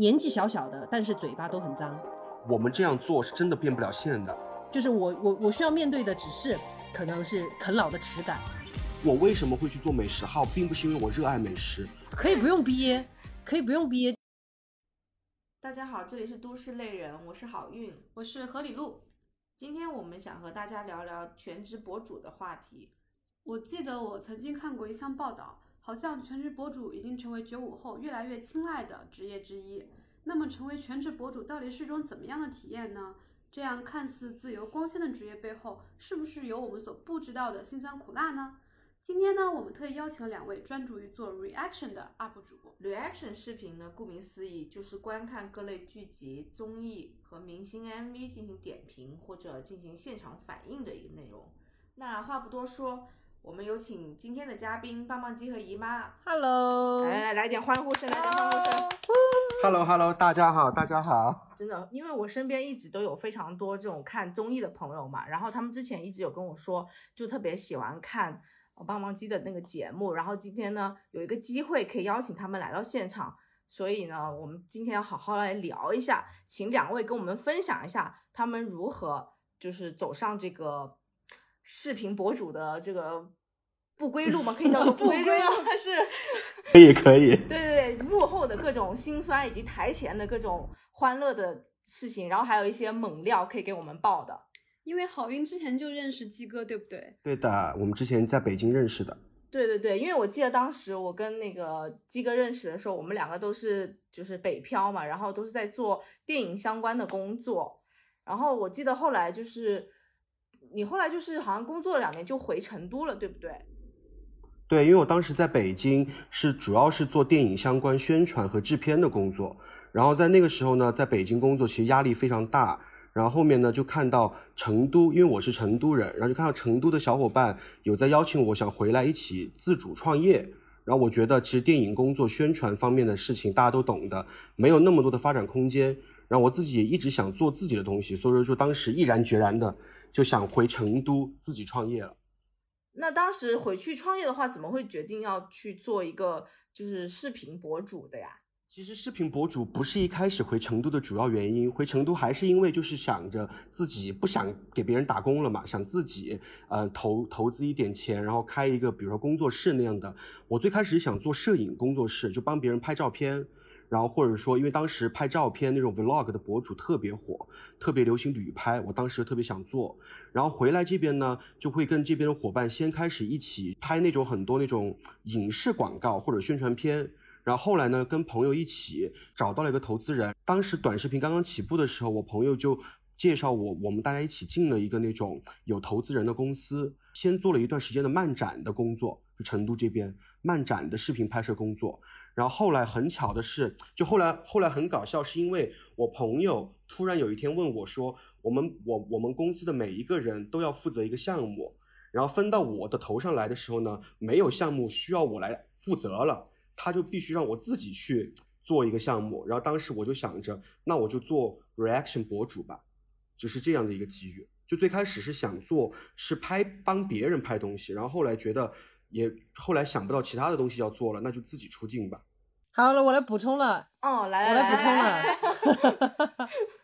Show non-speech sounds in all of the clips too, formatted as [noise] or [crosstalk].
年纪小小的，但是嘴巴都很脏。我们这样做是真的变不了现的。就是我我我需要面对的只是可能是啃老的耻感。我为什么会去做美食号，并不是因为我热爱美食。可以不用憋，可以不用憋。大家好，这里是都市类人，我是好运，我是何里路。今天我们想和大家聊聊全职博主的话题。我记得我曾经看过一项报道，好像全职博主已经成为九五后越来越青睐的职业之一。那么，成为全职博主到底是一种怎么样的体验呢？这样看似自由光鲜的职业背后，是不是有我们所不知道的辛酸苦辣呢？今天呢，我们特意邀请了两位专注于做 reaction 的 UP 主。reaction 视频呢，顾名思义就是观看各类剧集、综艺和明星 MV 进行点评或者进行现场反应的一个内容。那话不多说，我们有请今天的嘉宾棒棒鸡和姨妈。Hello，来来来点欢呼声，来点欢呼声。Hello Hello，大家好，大家好。真的，因为我身边一直都有非常多这种看综艺的朋友嘛，然后他们之前一直有跟我说，就特别喜欢看。棒棒鸡的那个节目，然后今天呢有一个机会可以邀请他们来到现场，所以呢我们今天要好好来聊一下，请两位跟我们分享一下他们如何就是走上这个视频博主的这个不归路吗？可以叫做 [laughs] 不归路吗？是，[laughs] 可以可以。对对对，幕后的各种辛酸以及台前的各种欢乐的事情，然后还有一些猛料可以给我们爆的。因为好运之前就认识鸡哥，对不对？对的，我们之前在北京认识的。对对对，因为我记得当时我跟那个鸡哥认识的时候，我们两个都是就是北漂嘛，然后都是在做电影相关的工作。然后我记得后来就是你后来就是好像工作了两年就回成都了，对不对？对，因为我当时在北京是主要是做电影相关宣传和制片的工作，然后在那个时候呢，在北京工作其实压力非常大。然后后面呢，就看到成都，因为我是成都人，然后就看到成都的小伙伴有在邀请我，想回来一起自主创业。然后我觉得其实电影工作宣传方面的事情大家都懂的，没有那么多的发展空间。然后我自己也一直想做自己的东西，所以说就当时毅然决然的就想回成都自己创业了。那当时回去创业的话，怎么会决定要去做一个就是视频博主的呀？其实视频博主不是一开始回成都的主要原因，回成都还是因为就是想着自己不想给别人打工了嘛，想自己呃投投资一点钱，然后开一个比如说工作室那样的。我最开始想做摄影工作室，就帮别人拍照片，然后或者说因为当时拍照片那种 vlog 的博主特别火，特别流行旅拍，我当时特别想做。然后回来这边呢，就会跟这边的伙伴先开始一起拍那种很多那种影视广告或者宣传片。然后后来呢，跟朋友一起找到了一个投资人。当时短视频刚刚起步的时候，我朋友就介绍我，我们大家一起进了一个那种有投资人的公司，先做了一段时间的漫展的工作，就成都这边漫展的视频拍摄工作。然后后来很巧的是，就后来后来很搞笑，是因为我朋友突然有一天问我说，我们我我们公司的每一个人都要负责一个项目，然后分到我的头上来的时候呢，没有项目需要我来负责了。他就必须让我自己去做一个项目，然后当时我就想着，那我就做 reaction 博主吧，就是这样的一个机遇。就最开始是想做，是拍帮别人拍东西，然后后来觉得也后来想不到其他的东西要做了，那就自己出镜吧。好了，我来补充了。哦，来我来补充了。[laughs]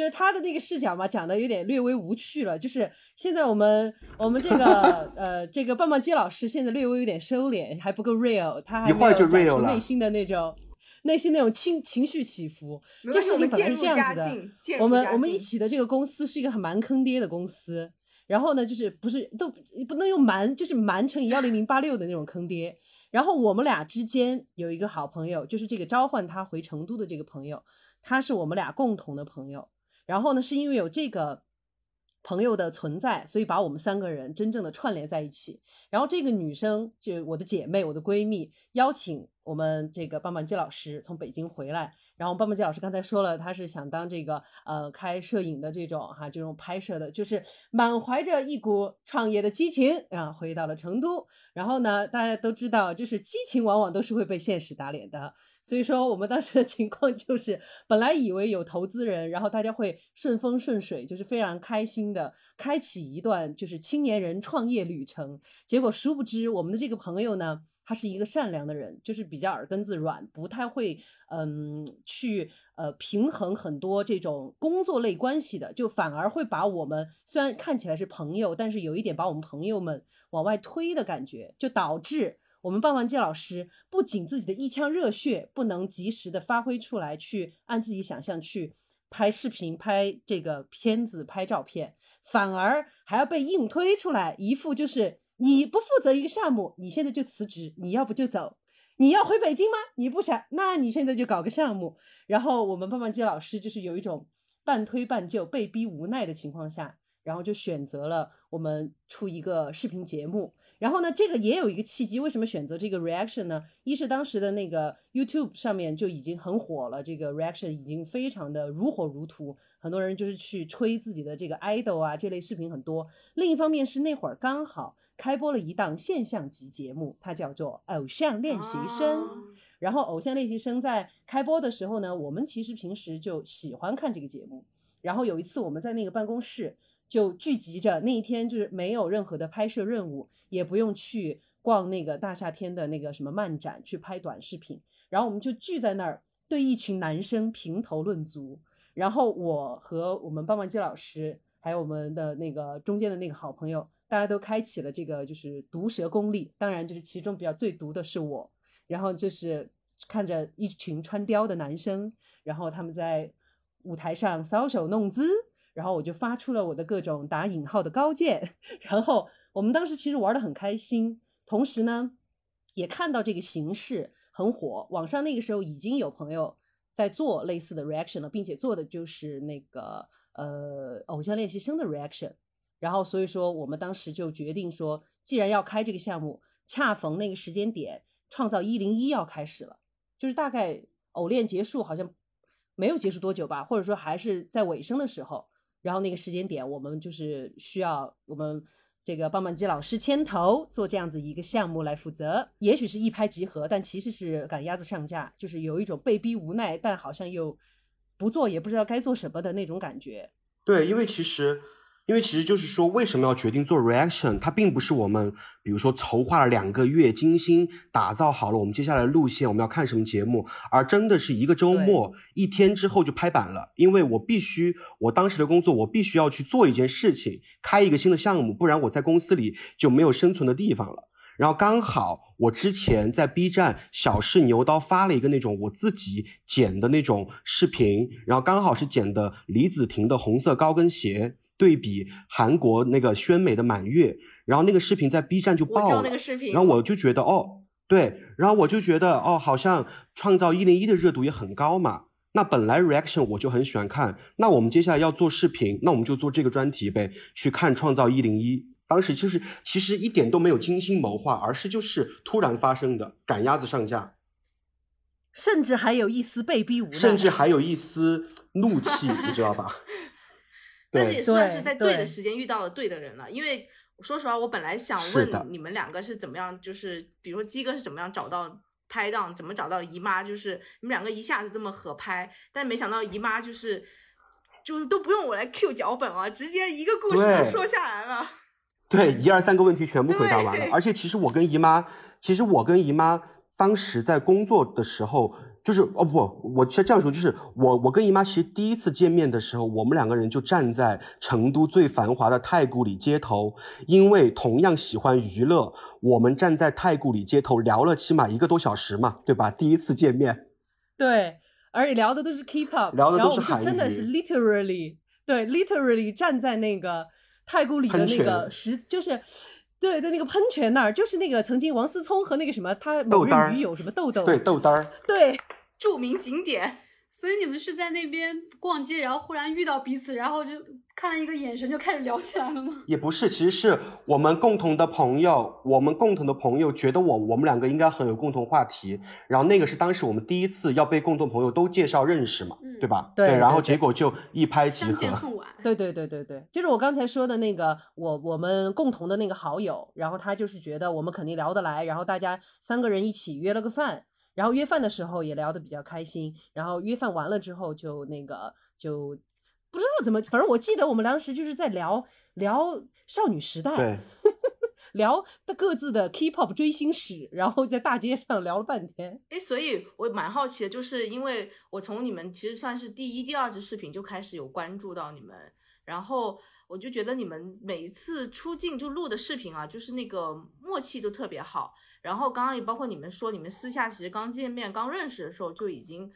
就是他的那个视角嘛，讲的有点略微无趣了。就是现在我们我们这个 [laughs] 呃这个棒棒鸡老师现在略微有点收敛，还不够 real，他还没有讲出内心的那种内心那种情情绪起伏。这事情本来是这样子的，我们我们一起的这个公司是一个很蛮坑爹的公司。然后呢，就是不是都不能用蛮，就是蛮乘以幺零零八六的那种坑爹。然后我们俩之间有一个好朋友，就是这个召唤他回成都的这个朋友，他是我们俩共同的朋友。然后呢，是因为有这个朋友的存在，所以把我们三个人真正的串联在一起。然后这个女生就我的姐妹，我的闺蜜，邀请我们这个棒棒鸡老师从北京回来。然后棒棒鸡老师刚才说了，他是想当这个呃开摄影的这种哈这种拍摄的，就是满怀着一股创业的激情啊，回到了成都。然后呢，大家都知道，就是激情往往都是会被现实打脸的。所以说，我们当时的情况就是，本来以为有投资人，然后大家会顺风顺水，就是非常开心的开启一段就是青年人创业旅程。结果殊不知，我们的这个朋友呢。他是一个善良的人，就是比较耳根子软，不太会嗯去呃平衡很多这种工作类关系的，就反而会把我们虽然看起来是朋友，但是有一点把我们朋友们往外推的感觉，就导致我们棒棒鸡老师不仅自己的一腔热血不能及时的发挥出来，去按自己想象去拍视频、拍这个片子、拍照片，反而还要被硬推出来，一副就是你不负责一个项目，你现在就辞职，你要不就走。你要回北京吗？你不想，那你现在就搞个项目。然后我们棒棒鸡老师就是有一种半推半就、被逼无奈的情况下，然后就选择了我们出一个视频节目。然后呢，这个也有一个契机，为什么选择这个 reaction 呢？一是当时的那个 YouTube 上面就已经很火了，这个 reaction 已经非常的如火如荼，很多人就是去吹自己的这个 idol 啊，这类视频很多。另一方面是那会儿刚好。开播了一档现象级节目，它叫做《偶像练习生》。然后，《偶像练习生》在开播的时候呢，我们其实平时就喜欢看这个节目。然后有一次，我们在那个办公室就聚集着，那一天就是没有任何的拍摄任务，也不用去逛那个大夏天的那个什么漫展去拍短视频。然后我们就聚在那儿，对一群男生评头论足。然后我和我们棒棒鸡老师，还有我们的那个中间的那个好朋友。大家都开启了这个就是毒舌功力，当然就是其中比较最毒的是我，然后就是看着一群穿貂的男生，然后他们在舞台上搔首弄姿，然后我就发出了我的各种打引号的高见，[laughs] 然后我们当时其实玩的很开心，同时呢也看到这个形式很火，网上那个时候已经有朋友在做类似的 reaction 了，并且做的就是那个呃偶像练习生的 reaction。然后，所以说我们当时就决定说，既然要开这个项目，恰逢那个时间点，创造一零一要开始了，就是大概偶练结束好像没有结束多久吧，或者说还是在尾声的时候，然后那个时间点，我们就是需要我们这个棒棒鸡老师牵头做这样子一个项目来负责，也许是一拍即合，但其实是赶鸭子上架，就是有一种被逼无奈，但好像又不做也不知道该做什么的那种感觉。对，因为其实。因为其实就是说，为什么要决定做 reaction？它并不是我们，比如说筹划了两个月，精心打造好了我们接下来的路线，我们要看什么节目，而真的是一个周末一天之后就拍板了。因为我必须，我当时的工作，我必须要去做一件事情，开一个新的项目，不然我在公司里就没有生存的地方了。然后刚好我之前在 B 站小试牛刀发了一个那种我自己剪的那种视频，然后刚好是剪的李子婷的红色高跟鞋。对比韩国那个宣美的满月，然后那个视频在 B 站就爆了，然后我就觉得哦，对，然后我就觉得哦，好像创造一零一的热度也很高嘛。那本来 reaction 我就很喜欢看，那我们接下来要做视频，那我们就做这个专题呗，去看创造一零一。当时就是其实一点都没有精心谋划，而是就是突然发生的，赶鸭子上架，甚至还有一丝被逼无奈，甚至还有一丝怒气，你知道吧？[laughs] 但是也算是在对的时间遇到了对的人了，因为说实话，我本来想问你们两个是怎么样，就是比如说鸡哥是怎么样找到拍档，怎么找到姨妈，就是你们两个一下子这么合拍，但没想到姨妈就是就是都不用我来 Q 脚本啊，直接一个故事说下来了。[laughs] 对，一二三个问题全部回答完了，而且其实我跟姨妈，其实我跟姨妈当时在工作的时候。就是哦不，我这样说，就是我我跟姨妈其实第一次见面的时候，我们两个人就站在成都最繁华的太古里街头，因为同样喜欢娱乐，我们站在太古里街头聊了起码一个多小时嘛，对吧？第一次见面，对，而且聊的都是 K-pop，聊的都是韩语，真的是 literally，对，literally 站在那个太古里的那个石，就是对对那个喷泉那儿，就是那个曾经王思聪和那个什么他某任女友什么豆豆，对豆丹儿，对。著名景点，所以你们是在那边逛街，然后忽然遇到彼此，然后就看了一个眼神就开始聊起来了吗？也不是，其实是我们共同的朋友，我们共同的朋友觉得我我们两个应该很有共同话题，然后那个是当时我们第一次要被共同朋友都介绍认识嘛，对吧？对，然后结果就一拍即合。相见恨晚。对对对对对，就是我刚才说的那个，我我们共同的那个好友，然后他就是觉得我们肯定聊得来，然后大家三个人一起约了个饭。然后约饭的时候也聊得比较开心，然后约饭完了之后就那个就不知道怎么，反正我记得我们当时就是在聊聊少女时代，[laughs] 聊各自的 K-pop 追星史，然后在大街上聊了半天。哎，所以我蛮好奇的，就是因为我从你们其实算是第一、第二支视频就开始有关注到你们，然后我就觉得你们每一次出镜就录的视频啊，就是那个默契都特别好。然后刚刚也包括你们说，你们私下其实刚见面、刚认识的时候就已经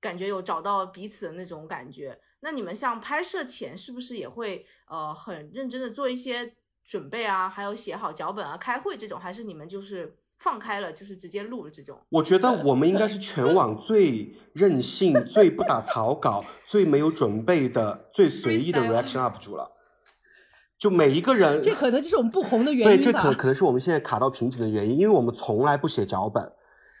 感觉有找到彼此的那种感觉。那你们像拍摄前是不是也会呃很认真的做一些准备啊，还有写好脚本啊、开会这种，还是你们就是放开了，就是直接录了这种？我觉得我们应该是全网最任性、最不打草稿、最没有准备的、最随意的 [laughs] reaction up 主了。就每一个人，这可能就是我们不红的原因对，这可可能是我们现在卡到瓶颈的原因，因为我们从来不写脚本，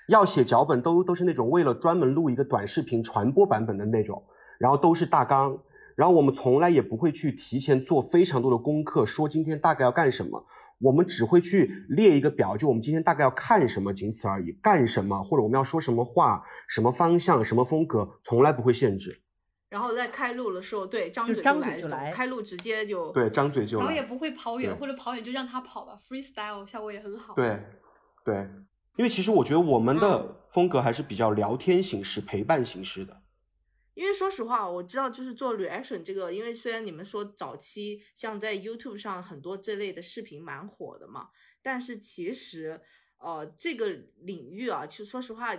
要写脚本都都是那种为了专门录一个短视频传播版本的那种。然后都是大纲，然后我们从来也不会去提前做非常多的功课，说今天大概要干什么，我们只会去列一个表，就我们今天大概要看什么，仅此而已。干什么或者我们要说什么话，什么方向，什么风格，从来不会限制。然后在开路的时候，对，张嘴就来，开路直接就对，张嘴就来。然后也不会跑远，或者跑远就让他跑吧，freestyle 效果也很好。对，对，因为其实我觉得我们的风格还是比较聊天形式、陪伴形式的。因为说实话，我知道就是做 reaction 这个，因为虽然你们说早期像在 YouTube 上很多这类的视频蛮火的嘛，但是其实呃这个领域啊，其实说实话，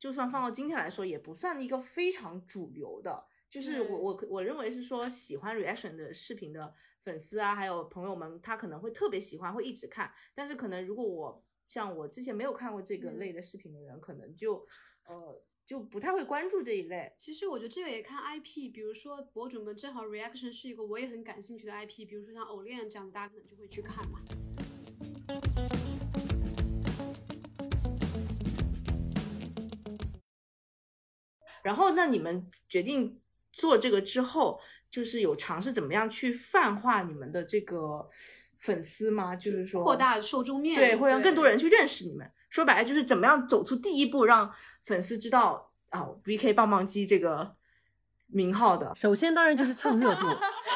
就算放到今天来说，也不算一个非常主流的。就是我我我认为是说喜欢 reaction 的视频的粉丝啊，还有朋友们，他可能会特别喜欢，会一直看。但是可能如果我像我之前没有看过这个类的视频的人，可能就呃。就不太会关注这一类。其实我觉得这个也看 IP，比如说博主们正好 reaction 是一个我也很感兴趣的 IP，比如说像偶练这样，大家可能就会去看嘛。然后，那你们决定做这个之后，就是有尝试怎么样去泛化你们的这个粉丝吗？就是说扩大受众面，对，会让更多人去认识你们。说白了就是怎么样走出第一步，让粉丝知道啊，VK 棒棒鸡这个名号的。首先当然就是蹭热度，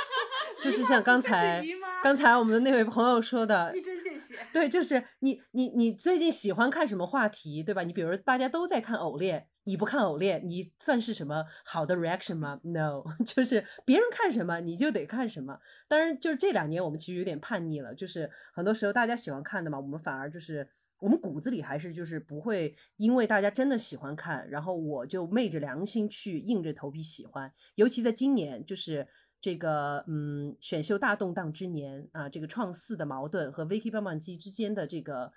[laughs] 就是像刚才刚才我们的那位朋友说的，一针见血。对，就是你你你最近喜欢看什么话题，对吧？你比如大家都在看偶练，你不看偶练，你算是什么好的 reaction 吗？No，[laughs] 就是别人看什么你就得看什么。当然，就是这两年我们其实有点叛逆了，就是很多时候大家喜欢看的嘛，我们反而就是。我们骨子里还是就是不会因为大家真的喜欢看，然后我就昧着良心去硬着头皮喜欢。尤其在今年，就是这个嗯选秀大动荡之年啊，这个创四的矛盾和 Vicky 棒棒机之间的这个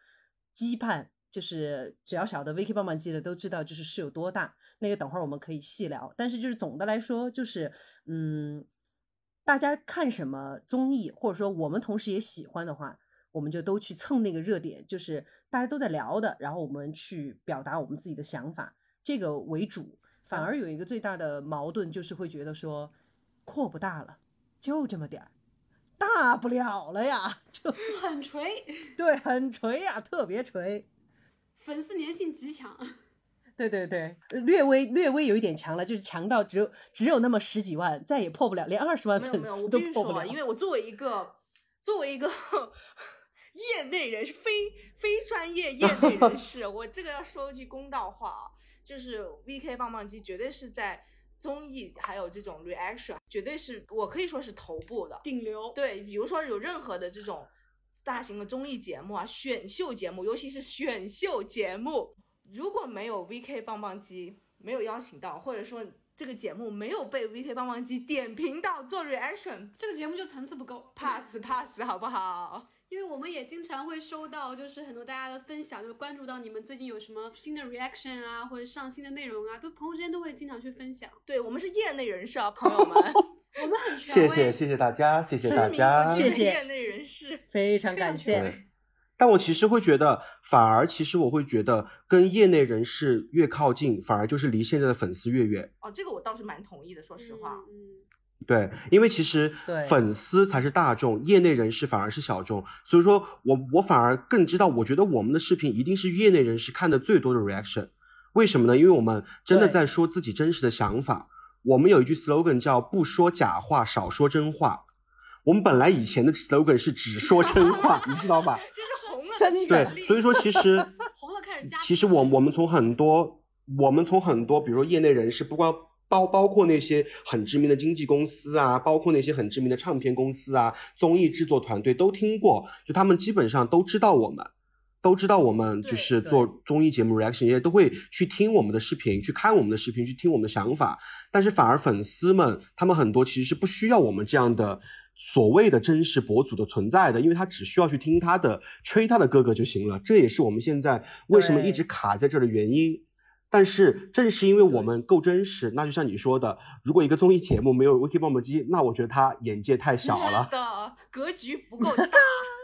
羁绊，就是只要晓得 Vicky 棒棒鸡的都知道，就是是有多大。那个等会儿我们可以细聊。但是就是总的来说，就是嗯，大家看什么综艺，或者说我们同时也喜欢的话。我们就都去蹭那个热点，就是大家都在聊的，然后我们去表达我们自己的想法，这个为主。反而有一个最大的矛盾，就是会觉得说，扩不大了，就这么点儿，大不了了呀，[laughs] 就很锤，对，很锤呀，特别锤，粉丝粘性极强，[laughs] 对对对，略微略微有一点强了，就是强到只有只有那么十几万，再也破不了，连二十万粉丝都破不了。因为我作为一个作为一个。[laughs] 业内人士，非非专业业内人 [laughs] 士，我这个要说句公道话啊，就是 VK 棒棒鸡绝对是在综艺还有这种 reaction，绝对是我可以说是头部的顶流。对，比如说有任何的这种大型的综艺节目啊，选秀节目，尤其是选秀节目，如果没有 VK 棒棒鸡没有邀请到，或者说这个节目没有被 VK 棒棒鸡点评到做 reaction，这个节目就层次不够，pass [laughs] pass 好不好？因为我们也经常会收到，就是很多大家的分享，就是关注到你们最近有什么新的 reaction 啊，或者上新的内容啊，都朋友之间都会经常去分享。对我们是业内人士啊，朋友们，[laughs] 我们很谢谢谢谢大家，谢谢大家，谢谢业内人士，非常感谢。但我其实会觉得，反而其实我会觉得，跟业内人士越靠近，反而就是离现在的粉丝越远。哦，这个我倒是蛮同意的，说实话，嗯。对，因为其实粉丝才是大众，业内人士反而是小众，所以说我我反而更知道，我觉得我们的视频一定是业内人士看的最多的 reaction，为什么呢？因为我们真的在说自己真实的想法，我们有一句 slogan 叫不说假话，少说真话。我们本来以前的 slogan 是只说真话，你知道吧？[laughs] 这是红了真的对，所以说其实 [laughs] 红了开始加其实我我们从很多我们从很多比如说业内人士，不光包包括那些很知名的经纪公司啊，包括那些很知名的唱片公司啊，综艺制作团队都听过，就他们基本上都知道我们。都知道我们就是做综艺节目 reaction，也都会去听我们的视频，去看我们的视频，去听我们的想法。但是反而粉丝们，他们很多其实是不需要我们这样的所谓的真实博主的存在的，因为他只需要去听他的吹他的哥哥就行了。这也是我们现在为什么一直卡在这儿的原因。但是正是因为我们够真实，那就像你说的，如果一个综艺节目没有 Wiki 棒棒鸡，那我觉得他眼界太小了。的，格局不够大。[laughs]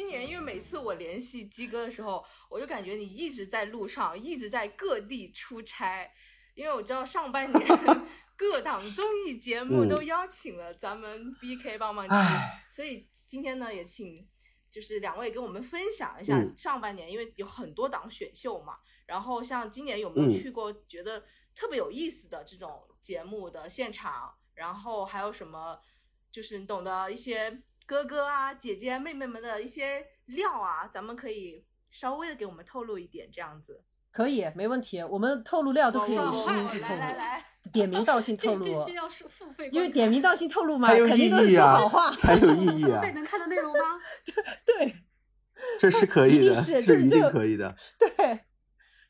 今年因为每次我联系鸡哥的时候，我就感觉你一直在路上，一直在各地出差。因为我知道上半年 [laughs] 各档综艺节目嗯。都邀请了咱们 BK 棒棒鸡，唉。所以今天呢也请就是两位跟我们分享一下嗯。上半年，因为有很多档选秀嘛，然后像今年有没有嗯。去过觉得特别有意思的这种节目的现场，然后还有什么就是你懂得一些哥哥啊、姐姐、妹妹们的一些料啊，咱们可以稍微的给我们透露一点，这样子。可以，没问题。我们透露料都可以哇实名制透来来来，露，点名道姓透露这这，期要是付费，因为点名道姓透露嘛，肯定都是说好话。才有意义啊 [laughs] 付费！能看的内容吗？对 [laughs] 这是可以的，[laughs] 一定是就是可以的。对，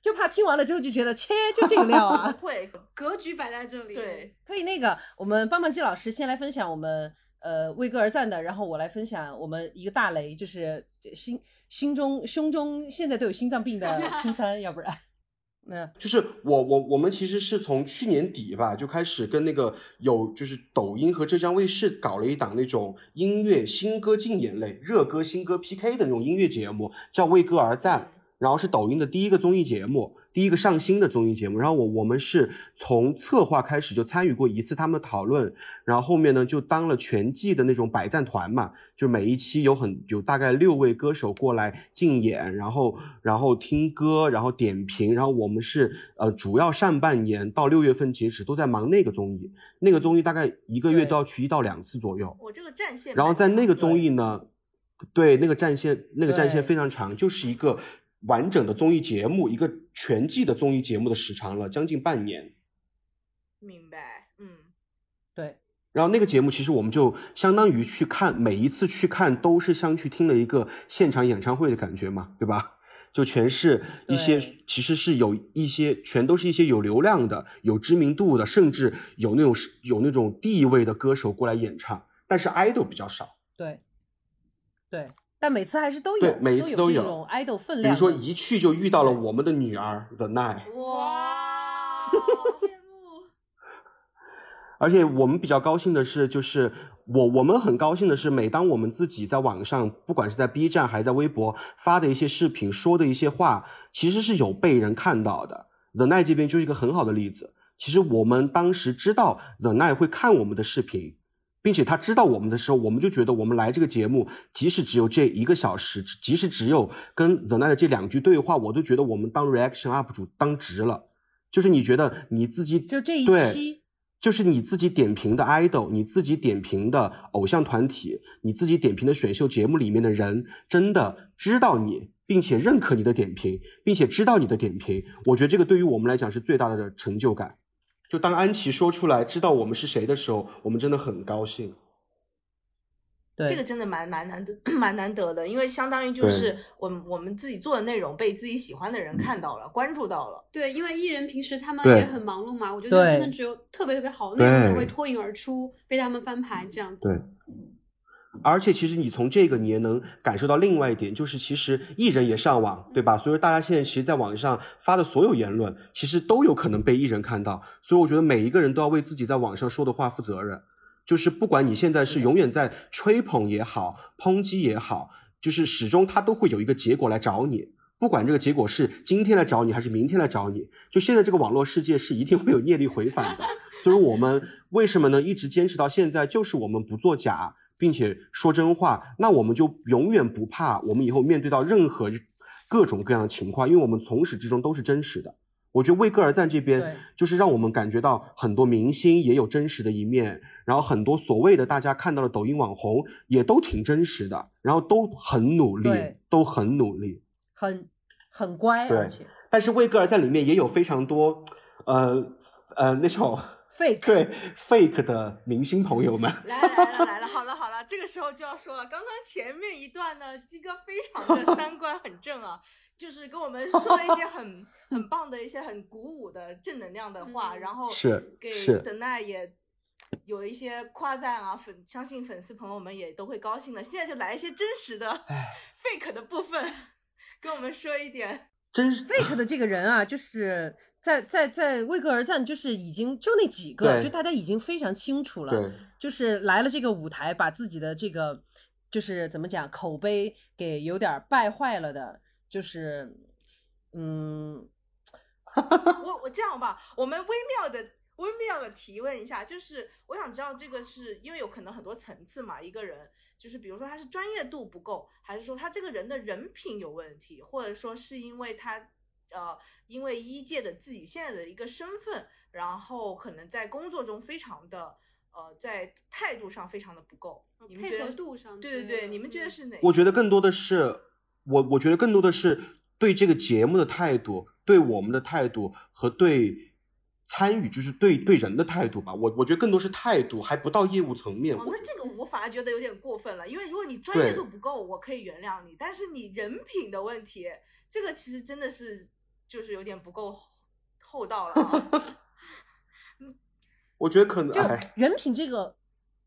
就怕听完了之后就觉得，切，就这个料啊。不会，格局摆在这里，对，可以，那个我们棒棒鸡老师先来分享我们呃为歌而赞的，然后我来分享我们一个大雷，就是心心中胸中现在都有心脏病的 [laughs] 青三，要不然，那就是我我我们其实是从去年底吧就开始跟那个有就是抖音和浙江卫视搞了一档那种音乐新歌竞演类热歌新歌 PK 的那种音乐节目，叫为歌而战。然后是抖音的第一个综艺节目，第一个上新的综艺节目。然后我我们是从策划开始就参与过一次他们的讨论，然后后面呢就当了全季的那种百赞团嘛，就每一期有很有大概六位歌手过来竞演，然后然后听歌，然后点评，然后我们是呃主要上半年到六月份截止都在忙那个综艺，那个综艺大概一个月都要去一到两次左右。我这个战线然后在那个综艺呢，对那个战线，那个战线非常长，就是一个完整的综艺节目，一个全季的综艺节目的时长了，将近半年。明白，嗯，对然后那个节目其实我们就相当于去看，每一次去看都是像去听了一个现场演唱会的感觉嘛，对吧？就全是一些其实是有一些全都是一些有流量的、有知名度的，甚至有那种有那种地位的歌手过来演唱，但是 idol 比较少。对对，但每次还是都有，对每一次都有有这种 idol 分比量说一去就遇到了我们的女儿 The Night。哇，好羡慕。[laughs] 而且我们比较高兴的是，就是我我们很高兴的是，每当我们自己在网上，不管是在 B 站还是在微博发的一些视频，说的一些话，其实是有被人看到的。The Night 这边就是一个很好的例子。其实我们当时知道 The Night 会看我们的视频，并且他知道我们的时候，我们就觉得我们来这个节目，即使只有这一个小时，即使只有跟 The Night 的这两句对话，我都觉得我们当 reaction UP 主当值了。就是你觉得你自己就这一对期，就是你自己点评的 idol，你自己点评的偶像团体，你自己点评的选秀节目里面的人，真的知道你，并且认可你的点评，并且知道你的点评，我觉得这个对于我们来讲是最大的成就感。就当安琪说出来知道我们是谁的时候，我们真的很高兴。对这个真的蛮蛮难得，[coughs] 蛮难得的，因为相当于就是我们我们自己做的内容被自己喜欢的人看到了，关注到了。对，因为艺人平时他们也很忙碌嘛，我觉得真的只有特别特别好的内容才会脱颖而出，被他们翻牌这样子。对，而且其实你从这个你也能感受到另外一点，就是其实艺人也上网，对吧？所以说大家现在其实在网上发的所有言论，其实都有可能被艺人看到。所以我觉得每一个人都要为自己在网上说的话负责任。就是不管你现在是永远在吹捧也好，抨击也好，就是始终他都会有一个结果来找你。不管这个结果是今天来找你还是明天来找你，就现在这个网络世界是一定会有业力回返的。所以我们为什么能？一直坚持到现在，就是我们不作假，并且说真话。那我们就永远不怕，我们以后面对到任何各种各样的情况，因为我们从始至终都是真实的。我觉得为歌而赞这边就是让我们感觉到很多明星也有真实的一面，然后很多所谓的大家看到的抖音网红也都挺真实的，然后都很努力，都很努力。很很乖，对而且但是魏戈尔在里面也有非常多，呃呃那种 fake。对 fake 的明星朋友们。来了来了来了，好了好了，这个时候就要说了，刚刚前面一段呢，鸡哥非常的 [laughs] 三观很正啊，就是跟我们说了一些很很棒的一些很鼓舞的正能量的话，嗯然后是给等待也有一些夸赞啊，粉相信粉丝朋友们也都会高兴的。现在就来一些真实的 [laughs] fake 的部分，跟我们说一点。真是 fake 的这个人啊，就是在在在为歌而战，就是已经就那几个，就大家已经非常清楚了，就是来了这个舞台，把自己的这个就是怎么讲口碑给有点儿败坏了的，就是嗯，我我这样吧，我们微妙的微妙的提问一下，就是我想知道这个是因为有可能很多层次嘛，一个人就是比如说他是专业度不够，还是说他这个人的人品有问题，或者说是因为他呃因为一届的自己现在的一个身份，然后可能在工作中非常的呃在态度上非常的不够，你们觉得配合度上对对对，你们觉得嗯是哪？我觉得更多的是我，我觉得更多的是对这个节目的态度，对我们的态度和对参与，就是对对人的态度吧。我我觉得更多是态度，还不到业务层面。哦，我觉得那这个我反而觉得有点过分了，因为如果你专业度不够，我可以原谅你，但是你人品的问题，这个其实真的是就是有点不够厚道了啊。[laughs] 我觉得可能就哎，人品这个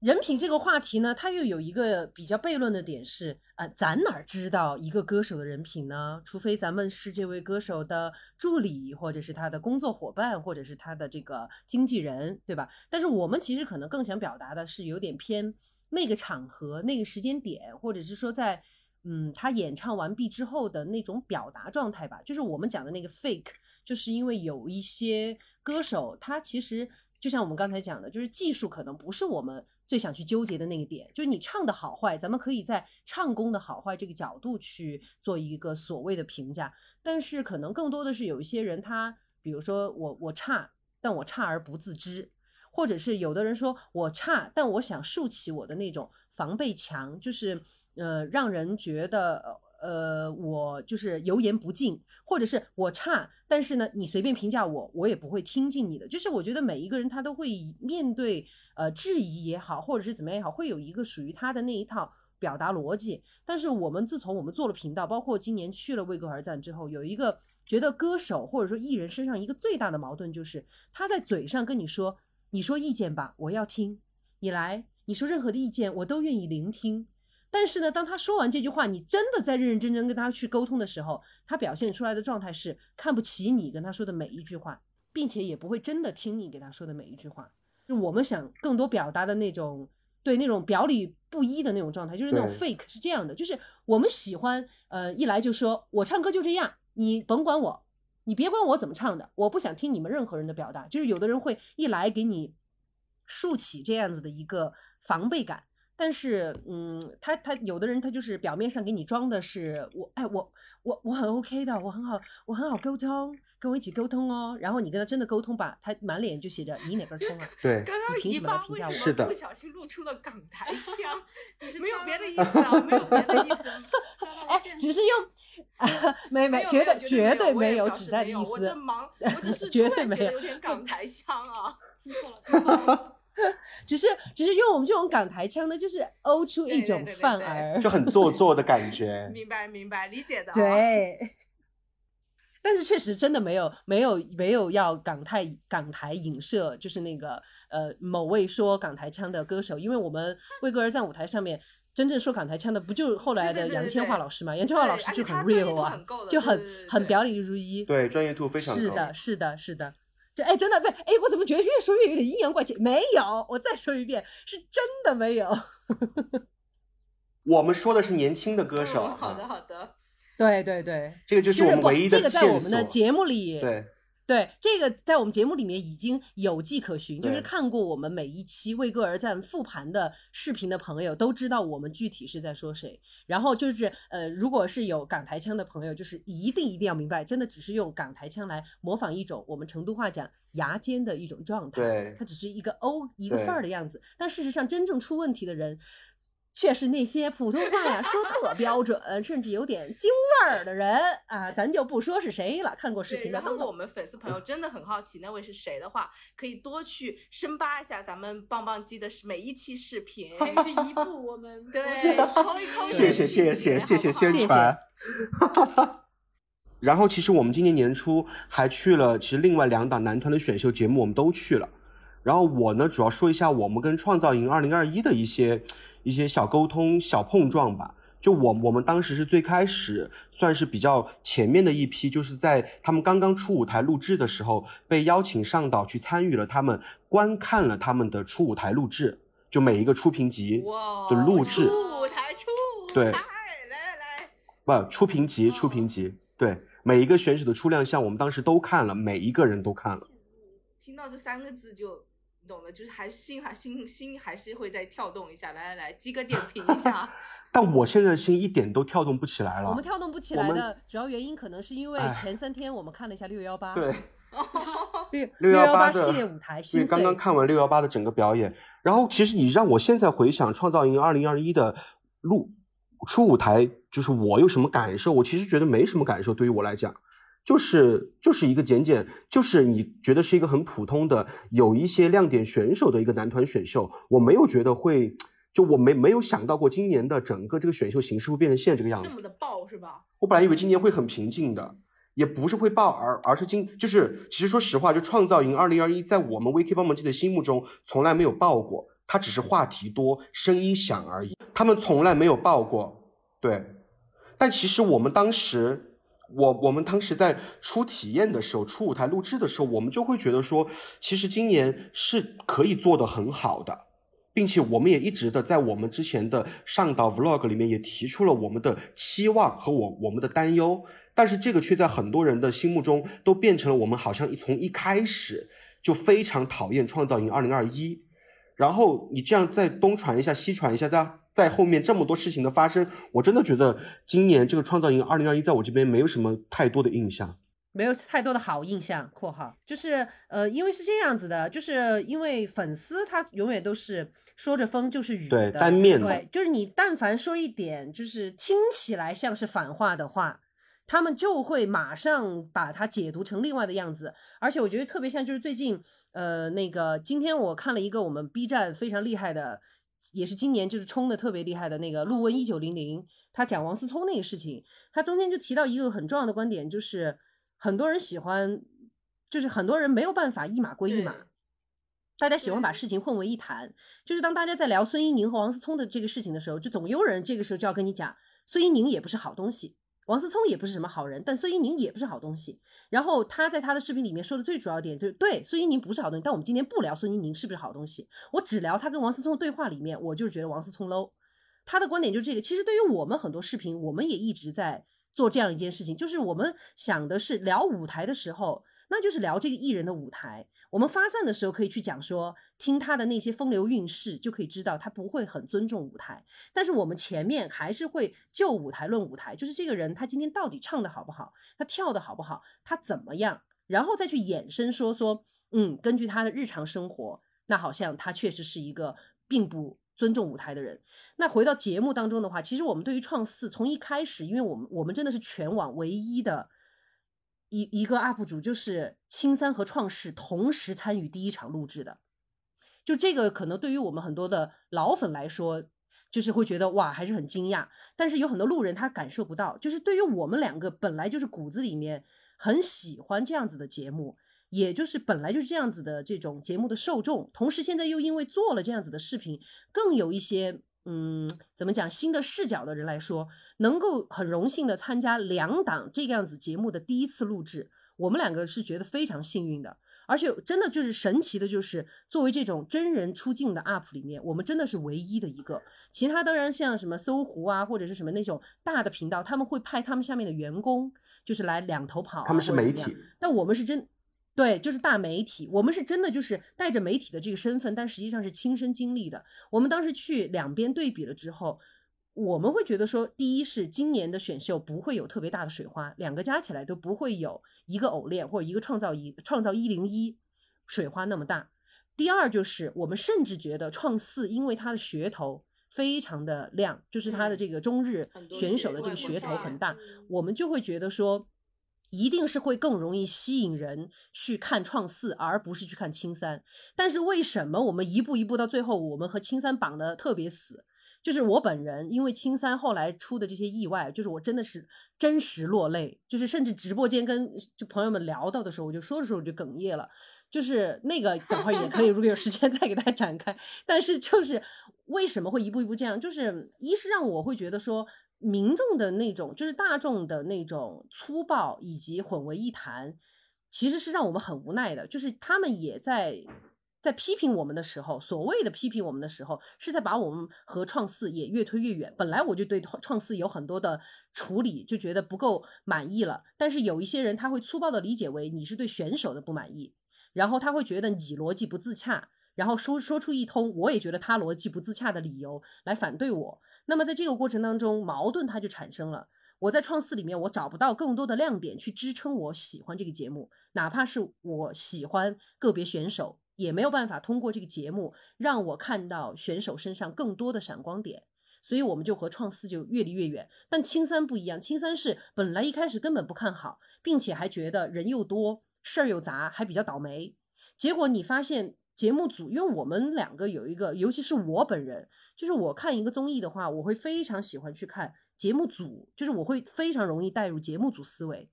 人品这个话题呢，它又有一个比较悖论的点是，啊、咱哪知道一个歌手的人品呢？除非咱们是这位歌手的助理，或者是他的工作伙伴，或者是他的这个经纪人，对吧？但是我们其实可能更想表达的是有点偏那个场合、那个时间点，或者是说在嗯他演唱完毕之后的那种表达状态吧。就是我们讲的那个 fake，就是因为有一些歌手他其实。就像我们刚才讲的，就是技术可能不是我们最想去纠结的那个点，就是你唱的好坏，咱们可以在唱功的好坏这个角度去做一个所谓的评价。但是可能更多的是有一些人他，比如说我我差，但我差而不自知，或者是有的人说我差，但我想竖起我的那种防备墙，就是呃让人觉得呃我就是油盐不进，或者是我差，但是呢你随便评价我，我也不会听进你的。就是我觉得每一个人他都会面对呃质疑也好，或者是怎么样也好，会有一个属于他的那一套。表达逻辑，但是我们自从我们做了频道，包括今年去了为歌而赞之后，有一个觉得歌手或者说艺人身上一个最大的矛盾就是他在嘴上跟你说，你说意见吧，我要听，你来，你说任何的意见我都愿意聆听。但是呢，当他说完这句话，你真的在认认真真跟他去沟通的时候，他表现出来的状态是看不起你跟他说的每一句话，并且也不会真的听你给他说的每一句话。就我们想更多表达的那种，对那种表里不一的那种状态，就是那种 fake 是这样的，就是我们喜欢，呃，一来就说我唱歌就这样，你甭管我，你别管我怎么唱的，我不想听你们任何人的表达。就是有的人会一来给你竖起这样子的一个防备感，但是，嗯，他他有的人他就是表面上给你装的是我，哎，我我我很 OK 的，我很好，我很好沟通，跟我一起沟通哦。然后你跟他真的沟通吧，他满脸就写着你哪根葱啊？对，刚刚姨你凭什么来妈为评价我是的什么不小心露出了港台 [laughs] 腔？[laughs] 没有别的 [laughs] 意思啊，没有别的意思。抓到了线只是用，啊没没有绝对绝对没有指代的意思我这，忙，我只是绝对没有觉得有点港台腔啊。听错了，听错了。只是只是用我们这种港台腔呢，就是欧出一种对对对范儿，[laughs] 就很做作的感觉。[laughs] 明白明白，理解的、啊。，对。[laughs] 但是确实真的没有没有没有要港台港台影射，就是那个呃某位说港台腔的歌手，因为我们为歌而在舞台上面真正说港台腔的，不就后来的杨千嬅老师嘛？杨千嬅老师就很 real 啊就很很表里如一。对，专业度非常高。是的，是的，是的。这哎，真的对，哎，我怎么觉得越说越有点阴阳怪气？没有，我再说一遍，是真的没有。我们说的是年轻的歌手，嗯、好的啊好的。对对对，这个就是我们唯一的这个在我们的节目里，对，对，这个在我们节目里面已经有迹可循，就是看过我们每一期为歌而战复盘的视频的朋友都知道我们具体是在说谁。然后就是呃，如果是有港台腔的朋友，就是一定一定要明白，真的只是用港台腔来模仿一种我们成都话讲牙尖的一种状态，对它只是一个欧一个范儿的样子，但事实上真正出问题的人。却是那些普通话呀说特 [laughs] 标准，甚至有点京味儿的人啊，咱就不说是谁了，看过视，频的都懂。如果我们粉丝朋友真的很好奇那位是谁的话，可以多去深扒一下咱们棒棒鸡的每一期视频。可以去移步我们 [laughs] 对我觉得抠一谢谢谢谢谢谢宣传。[laughs] 然后其实我们今年年初还去了，其实另外两档男团的选秀节目我们都去了。然后我呢，主要说一下我们跟创造营二零二一的一些一些小沟通、小碰撞吧。就我我们当时是最开始算是比较前面的一批，就是在他们刚刚出舞台录制的时候，被邀请上岛去参与了他们观看了他们的出舞台录制，就每一个出评级哇的录制，出舞台出舞对台，来来来，不出评级出评级，对每一个选手的出亮相，我们当时都看了，每一个人都看了。听到这三个字就你懂的，就是还心还心心还是会再跳动一下。来来来，鸡哥点评一下。[laughs] 但我现在心一点都跳动不起来了。我们跳动不起来的主要原因，可能是因为前三天我们看了一下六幺八，对 [laughs] 六六幺八系列舞台，对，心碎。刚刚看完六幺八的整个表演，然后其实你让我现在回想创造营二零二一的录出舞台，就是我有什么感受？我其实觉得没什么感受，对于我来讲。就是就是一个简简，就是你觉得是一个很普通的，有一些亮点选手的一个男团选秀，我没有觉得会，就我没没有想到过今年的整个这个选秀形式会变成现在这个样子这。么的爆是吧？我本来以为今年会很平静的，也不是会爆，而而是今就是其实说实话，就创造营二零二一在我们 VK 帮忙记的心目中从来没有爆过，它只是话题多、声音响而已，他们从来没有爆过。对，但其实我们当时。我我们当时在出体验的时候，出舞台录制的时候，我们就会觉得说，其实今年是可以做得很好的，并且我们也一直的在我们之前的上岛 vlog 里面也提出了我们的期望和我我们的担忧，但是这个却在很多人的心目中都变成了我们好像一从一开始就非常讨厌创造营二零二一，然后你这样再东传一下西传一下，在在后面这么多事情的发生，我真的觉得今年这个创造营二零二一在我这边没有什么太多的印象。没有太多的好印象。（括号就是呃，因为是这样子的，就是因为粉丝他永远都是说着风就是雨对的，单面的对，就是你但凡说一点就是听起来像是反话的话，他们就会马上把它解读成另外的样子。而且我觉得特别像就是最近呃那个今天我看了一个我们 B 站非常厉害的。也是今年就是冲的特别厉害的那个陆温一九零零，他讲王思聪那个事情，他中间就提到一个很重要的观点，就是很多人喜欢，就是很多人没有办法一码归一码，大家喜欢把事情混为一谈。就是当大家在聊孙一宁和王思聪的这个事情的时候，就总有人这个时候就要跟你讲，孙一宁也不是好东西，王思聪也不是什么好人，但孙一宁也不是好东西。然后他在他的视频里面说的最主要点就是，对孙一宁不是好东西，但我们今天不聊孙一宁是不是好东西，我只聊他跟王思聪的对话里面，我就是觉得王思聪 low。他的观点就是这个。其实对于我们很多视频，我们也一直在做这样一件事情，就是我们想的是聊舞台的时候，那就是聊这个艺人的舞台。我们发散的时候可以去讲说，听他的那些风流韵事，就可以知道他不会很尊重舞台。但是我们前面还是会就舞台论舞台，就是这个人他今天到底唱的好不好，他跳的好不好，他怎么样，然后再去衍生说说，嗯，根据他的日常生活，那好像他确实是一个并不尊重舞台的人。那回到节目当中的话，其实我们对于创四从一开始，因为我们我们真的是全网唯一的一一个 UP 主，就是青三和创世同时参与第一场录制的。就这个可能对于我们很多的老粉来说，就是会觉得哇还是很惊讶，但是有很多路人他感受不到。就是对于我们两个本来就是骨子里面很喜欢这样子的节目，也就是本来就是这样子的这种节目的受众，同时现在又因为做了这样子的视频，更有一些嗯怎么讲新的视角的人来说，能够很荣幸的参加两档这个样子节目的第一次录制，我们两个是觉得非常幸运的。而且真的就是神奇的，就是作为这种真人出镜的 UP 里面，我们真的是唯一的一个。其他当然像什么搜狐啊，或者是什么那种大的频道，他们会派他们下面的员工，就是来两头跑、啊，他们是媒体，但我们是真对，就是大媒体，我们是真的就是带着媒体的这个身份，但实际上是亲身经历的。我们当时去两边对比了之后，我们会觉得说，第一是今年的选秀不会有特别大的水花，两个加起来都不会有一个偶练或者一个创造一创造一零一水花那么大。第二就是我们甚至觉得创四因为它的噱头非常的亮，就是它的嗯这个中日选手的这个噱头很大，嗯我们就会觉得说。一定是会更容易吸引人去看创四，而不是去看青三。但是为什么我们一步一步到最后，我们和青三绑得特别死？就是我本人，因为青三后来出的这些意外，就是我真的是真实落泪，就是甚至直播间跟就朋友们聊到的时候，我就说着说着就哽咽了。就是那个等会儿也可以，如果有时间 [laughs] 再给大家展开。但是就是为什么会一步一步这样？就是一是让我会觉得说。民众的那种，就是大众的那种粗暴以及混为一谈，其实是让我们很无奈的。就是他们也在在批评我们的时候，所谓的批评我们的时候，是在把我们和创四也越推越远。本来我就对创四有很多的处理，就觉得不够满意了。但是有一些人他会粗暴的理解为你是对选手的不满意，然后他会觉得你逻辑不自洽，然后说说出一通我也觉得他逻辑不自洽的理由来反对我。那么在这个过程当中，矛盾它就产生了。我在创四里面，我找不到更多的亮点去支撑我喜欢这个节目，哪怕是我喜欢个别选手，也没有办法通过这个节目让我看到选手身上更多的闪光点。所以我们就和创四就越离越远。但青三不一样，青三是本来一开始根本不看好，并且还觉得人又多，事儿又杂，还比较倒霉。结果你发现节目组，因为我们两个有一个，尤其是我本人。就是我看一个综艺的话，我会非常喜欢去看节目组，就是我会非常容易带入节目组思维，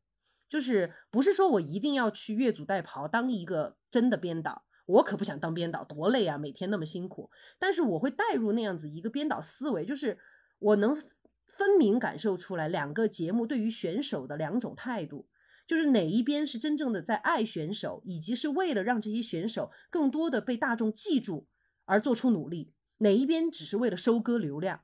就是不是说我一定要去越俎代庖当一个真的编导，我可不想当编导，多累啊，每天那么辛苦。但是我会带入那样子一个编导思维，就是我能分明感受出来两个节目对于选手的两种态度，就是哪一边是真正的在爱选手，以及是为了让这些选手更多的被大众记住而做出努力。哪一边只是为了收割流量，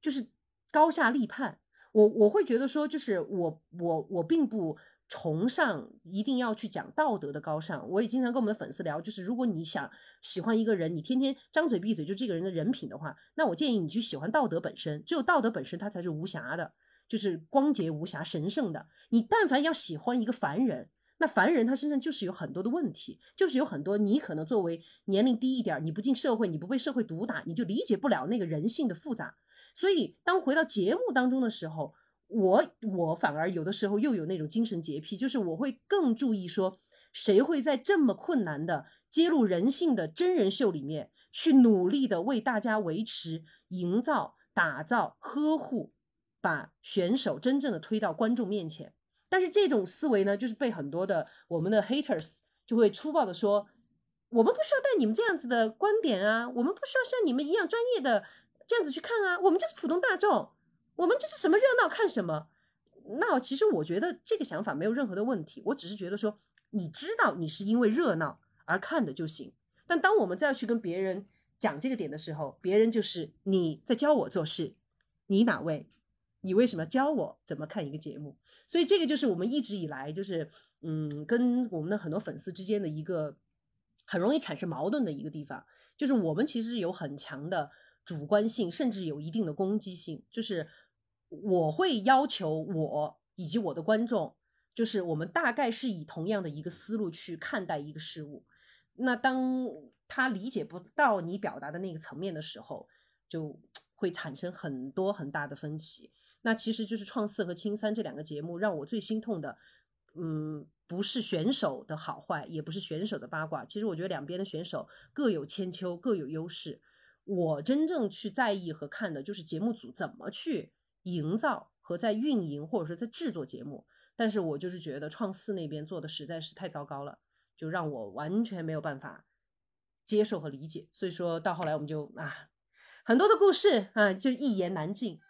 就是高下立判。我我会觉得说，就是我我我并不崇尚一定要去讲道德的高尚。我也经常跟我们的粉丝聊，就是如果你想喜欢一个人，你天天张嘴闭嘴就这个人的人品的话，那我建议你去喜欢道德本身。只有道德本身，它才是无瑕的，就是光洁无瑕、神圣的。你但凡要喜欢一个凡人。那凡人他身上就是有很多的问题，就是有很多你可能作为年龄低一点，你不进社会，你不被社会毒打，你就理解不了那个人性的复杂。所以当回到节目当中的时候，我我反而有的时候又有那种精神洁癖，就是我会更注意说，谁会在这么困难的揭露人性的真人秀里面，去努力的为大家维持、营造、打造、呵护，把选手真正的推到观众面前。但是这种思维呢，就是被很多的我们的 haters 就会粗暴的说，我们不需要带你们这样子的观点啊，我们不需要像你们一样专业的这样子去看啊，我们就是普通大众，我们就是什么热闹看什么。那其实我觉得这个想法没有任何的问题，我只是觉得说，你知道你是因为热闹而看的就行。但当我们再去跟别人讲这个点的时候，别人就是你在教我做事，你哪位？你为什么要教我怎么看一个节目？所以这个就是我们一直以来就是嗯，跟我们的很多粉丝之间的一个很容易产生矛盾的一个地方，就是我们其实有很强的主观性，甚至有一定的攻击性。就是我会要求我以及我的观众，就是我们大概是以同样的一个思路去看待一个事物。那当他理解不到你表达的那个层面的时候，就会产生很多很大的分歧。那其实就是创四和青三这两个节目让我最心痛的，嗯，不是选手的好坏，也不是选手的八卦。其实我觉得两边的选手各有千秋，各有优势。我真正去在意和看的就是节目组怎么去营造和在运营或者说在制作节目。但是我就是觉得创四那边做的实在是太糟糕了，就让我完全没有办法接受和理解。所以说到后来我们就啊，很多的故事啊，就一言难尽。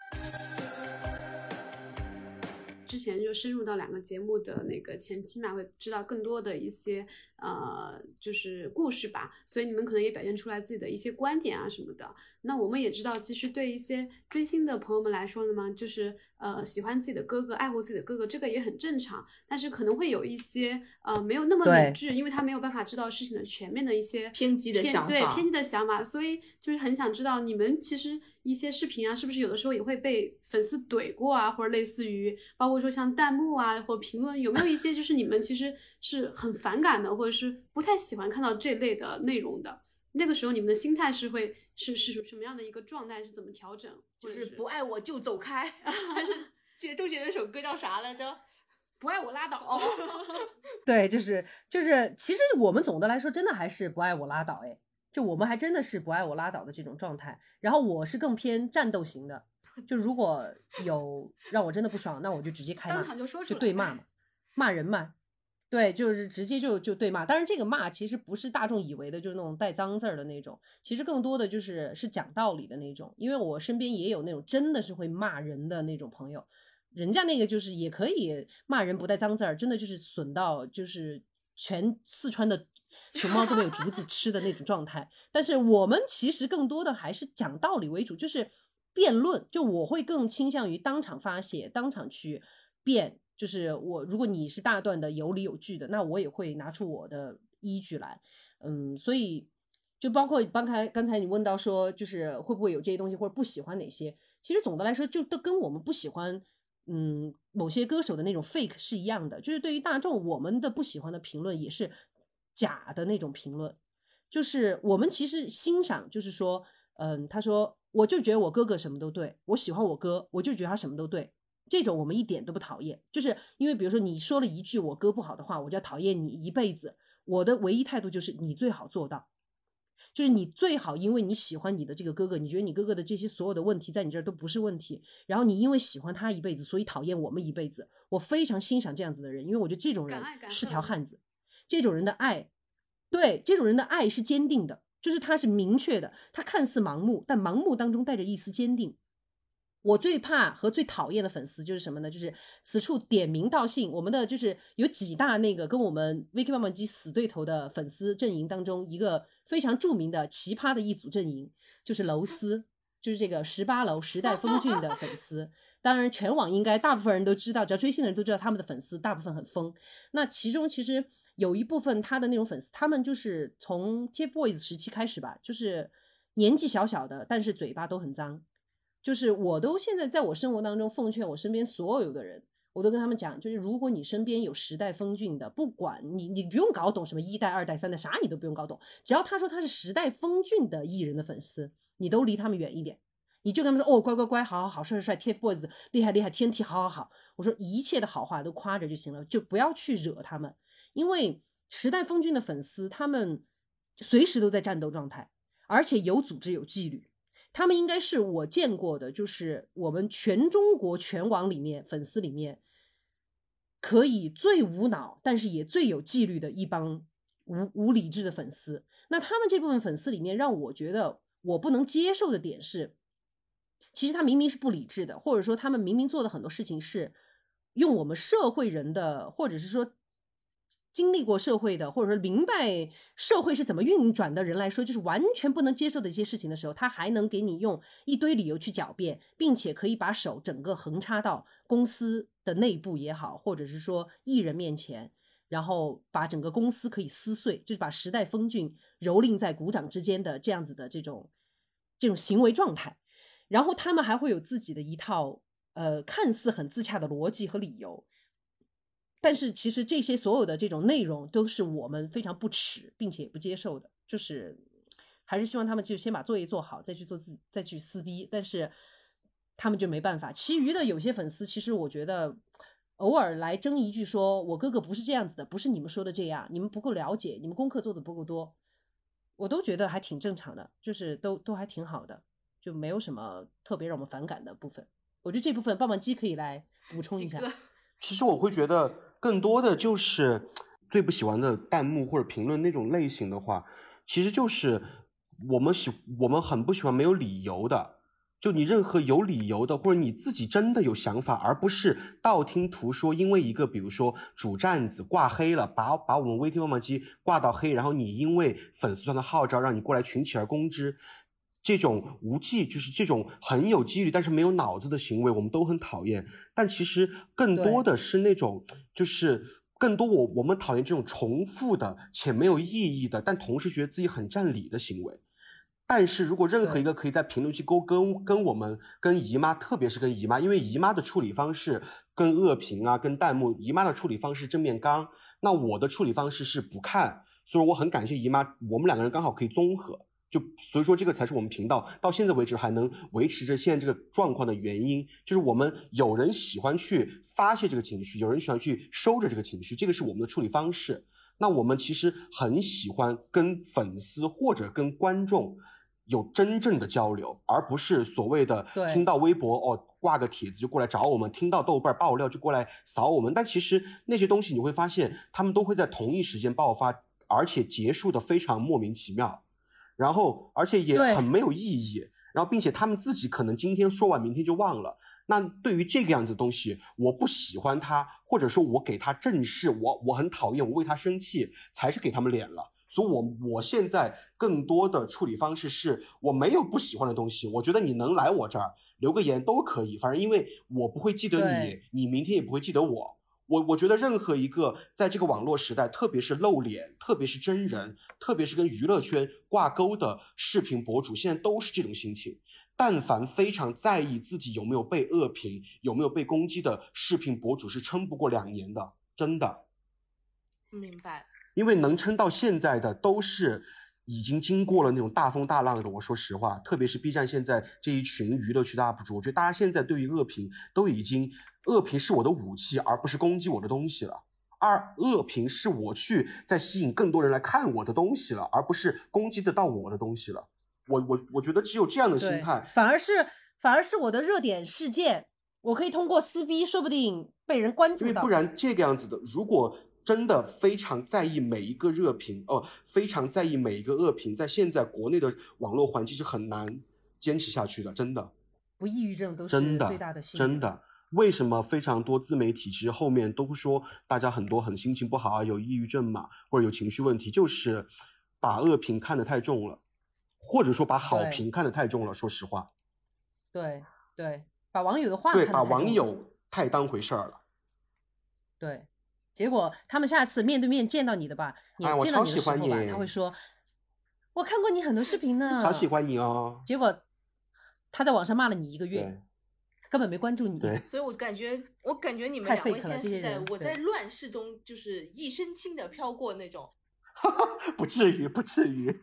之前就深入到两个节目的那个前期嘛，会知道更多的一些呃，就是故事吧，所以你们可能也表现出来自己的一些观点啊什么的。那我们也知道，其实对一些追星的朋友们来说呢嘛，就是呃喜欢自己的哥哥，爱护自己的哥哥，这个也很正常。但是可能会有一些呃没有那么理智，因为他没有办法知道事情的全面的一些偏激的想法，对偏激的想法，所以就是很想知道你们其实一些视频啊，是不是有的时候也会被粉丝怼过啊，或者类似于包括说像弹幕啊或评论，有没有一些就是你们其实是很反感的，或者是不太喜欢看到这类的内容的？那个时候你们的心态是会是是什么样的一个状态？是怎么调整？就是不爱我就走开，[laughs] 还是周杰伦那首歌叫啥来着？不爱我拉倒。[laughs] 对，就是就是，其实我们总的来说真的还是不爱我拉倒哎，就我们还真的是不爱我拉倒的这种状态。然后我是更偏战斗型的，就如果有让我真的不爽，那我就直接开骂，就对骂嘛，[laughs] 骂人嘛。对，就是直接就就对骂，当然这个骂其实不是大众以为的，就是那种带脏字儿的那种，其实更多的就是是讲道理的那种。因为我身边也有那种真的是会骂人的那种朋友，人家那个就是也可以骂人不带脏字儿，真的就是损到就是全四川的 [laughs] 熊猫都没有竹子吃的那种状态。但是我们其实更多的还是讲道理为主，就是辩论，就我会更倾向于当场发泄，当场去辩。就是我，如果你是大段的有理有据的，那我也会拿出我的依据来，嗯，所以就包括刚才刚才你问到说，就是会不会有这些东西或者不喜欢哪些，其实总的来说就都跟我们不喜欢，嗯，某些歌手的那种 fake 是一样的，就是对于大众我们的不喜欢的评论也是假的那种评论，就是我们其实欣赏，就是说，嗯，他说我就觉得我哥哥什么都对，我喜欢我哥，我就觉得他什么都对。这种我们一点都不讨厌，就是因为比如说你说了一句我哥不好的话，我就要讨厌你一辈子。我的唯一态度就是你最好做到，就是你最好因为你喜欢你的这个哥哥，你觉得你哥哥的这些所有的问题在你这儿都不是问题，然后你因为喜欢他一辈子，所以讨厌我们一辈子。我非常欣赏这样子的人，因为我觉得这种人是条汉子，这种人的爱，对这种人的爱是坚定的，就是他是明确的，他看似盲目，但盲目当中带着一丝坚定。我最怕和最讨厌的粉丝就是什么呢？就是此处点名道姓，我们的就是有几大那个跟我们 VK 棒棒机死对头的粉丝阵营当中，一个非常著名的奇葩的一组阵营，就是楼丝，就是这个十八楼时代峰峻 [laughs] 的粉丝。当然，全网应该大部分人都知道，只要追星的人都知道他们的粉丝大部分很疯。那其中其实有一部分他的那种粉丝，他们就是从 TFBOYS 时期开始吧，就是年纪小小的，但是嘴巴都很脏。就是我都现在在我生活当中奉劝我身边所有的人，我都跟他们讲，就是如果你身边有时代峰峻的，不管你你不用搞懂什么一代、二代、三代，啥你都不用搞懂，只要他说他是时代峰峻的艺人的粉丝，你都离他们远一点，你就跟他们说哦，乖乖乖，好好好，帅帅帅，TFBOYS 厉害厉害，TNT 好好好，我说一切的好话都夸着就行了，就不要去惹他们，因为时代峰峻的粉丝他们随时都在战斗状态，而且有组织有纪律。他们应该是我见过的，就是我们全中国全网里面粉丝里面，可以最无脑，但是也最有纪律的一帮无无理智的粉丝。那他们这部分粉丝里面，让我觉得我不能接受的点是，其实他明明是不理智的，或者说他们明明做的很多事情是用我们社会人的，或者是说。经历过社会的，或者说明白社会是怎么运转的人来说，就是完全不能接受的一些事情的时候，他还能给你用一堆理由去狡辩，并且可以把手整个横插到公司的内部也好，或者是说艺人面前，然后把整个公司可以撕碎，就是把时代峰峻蹂躏在股掌之间的这样子的这种这种行为状态，然后他们还会有自己的一套呃看似很自洽的逻辑和理由。但是其实这些所有的这种内容都是我们非常不耻并且也不接受的，就是还是希望他们就先把作业做好，再去做自再去撕逼。但是他们就没办法。其余的有些粉丝，其实我觉得偶尔来争一句，说我哥哥不是这样子的，不是你们说的这样，你们不够了解，你们功课做的不够多，我都觉得还挺正常的，就是都都还挺好的，就没有什么特别让我们反感的部分。我觉得这部分棒棒鸡可以来补充一下。其实我会觉得。更多的就是最不喜欢的弹幕或者评论那种类型的话，其实就是我们喜我们很不喜欢没有理由的，就你任何有理由的，或者你自己真的有想法，而不是道听途说。因为一个，比如说主站子挂黑了，把把我们微听棒棒鸡挂到黑，然后你因为粉丝团的号召让你过来群起而攻之，这种无忌就是这种很有纪律但是没有脑子的行为，我们都很讨厌。但其实更多的是那种，就是更多我我们讨厌这种重复的且没有意义的，但同时觉得自己很占理的行为。但是如果任何一个可以在评论区沟跟跟我们跟姨妈，特别是跟姨妈，因为姨妈的处理方式跟恶评啊跟弹幕，姨妈的处理方式正面刚，那我的处理方式是不看，所以我很感谢姨妈，我们两个人刚好可以综合，就所以说这个才是我们频道到现在为止还能维持着现在这个状况的原因，就是我们有人喜欢去发泄这个情绪，有人喜欢去收着这个情绪，这个是我们的处理方式。那我们其实很喜欢跟粉丝或者跟观众。有真正的交流，而不是所谓的听到微博哦挂个帖子就过来找我们，听到豆瓣爆料就过来扫我们。但其实那些东西你会发现，他们都会在同一时间爆发，而且结束的非常莫名其妙，然后而且也很没有意义。然后并且他们自己可能今天说完，明天就忘了。那对于这个样子的东西，我不喜欢他，或者说我给他正视，我我很讨厌，我为他生气，才是给他们脸了。所以，我我现在更多的处理方式是，我没有不喜欢的东西，我觉得你能来我这儿留个言都可以，反正因为我不会记得你，你明天也不会记得我。我我觉得任何一个在这个网络时代，特别是露脸，特别是真人，特别是跟娱乐圈挂钩的视频博主，现在都是这种心情。但凡非常在意自己有没有被恶评、有没有被攻击的视频博主，是撑不过两年的，真的。明白。因为能撑到现在的都是已经经过了那种大风大浪的。我说实话，特别是 B 站现在这一群娱乐区的 UP 主，我觉得大家现在对于恶评都已经，恶评是我的武器，而不是攻击我的东西了。二恶评是我去在吸引更多人来看我的东西了，而不是攻击得到我的东西了。我我我觉得只有这样的心态，反而是反而是我的热点事件，我可以通过撕逼，说不定被人关注到。不然这个样子的，如果。真的非常在意每一个热评哦，非常在意每一个恶评，在现在国内的网络环境是很难坚持下去的，真的。不抑郁症都是最大的幸真的，为什么非常多自媒体其实后面都会说大家很多很心情不好啊，有抑郁症嘛，或者有情绪问题，就是把恶评看得太重了，或者说把好评看得太重了。说实话。对对，把网友的话对，把网友太当回事儿了。对。结果他们下次面对面见到你的吧，你见到你的时候吧，他会说：“我看过你很多视频呢。”好喜欢你哦。结果他在网上骂了你一个月，根本没关注你。所以我感觉，我感觉你们两位现在是在我在乱世中就是一身轻的飘过那种。[laughs] 不至于，不至于，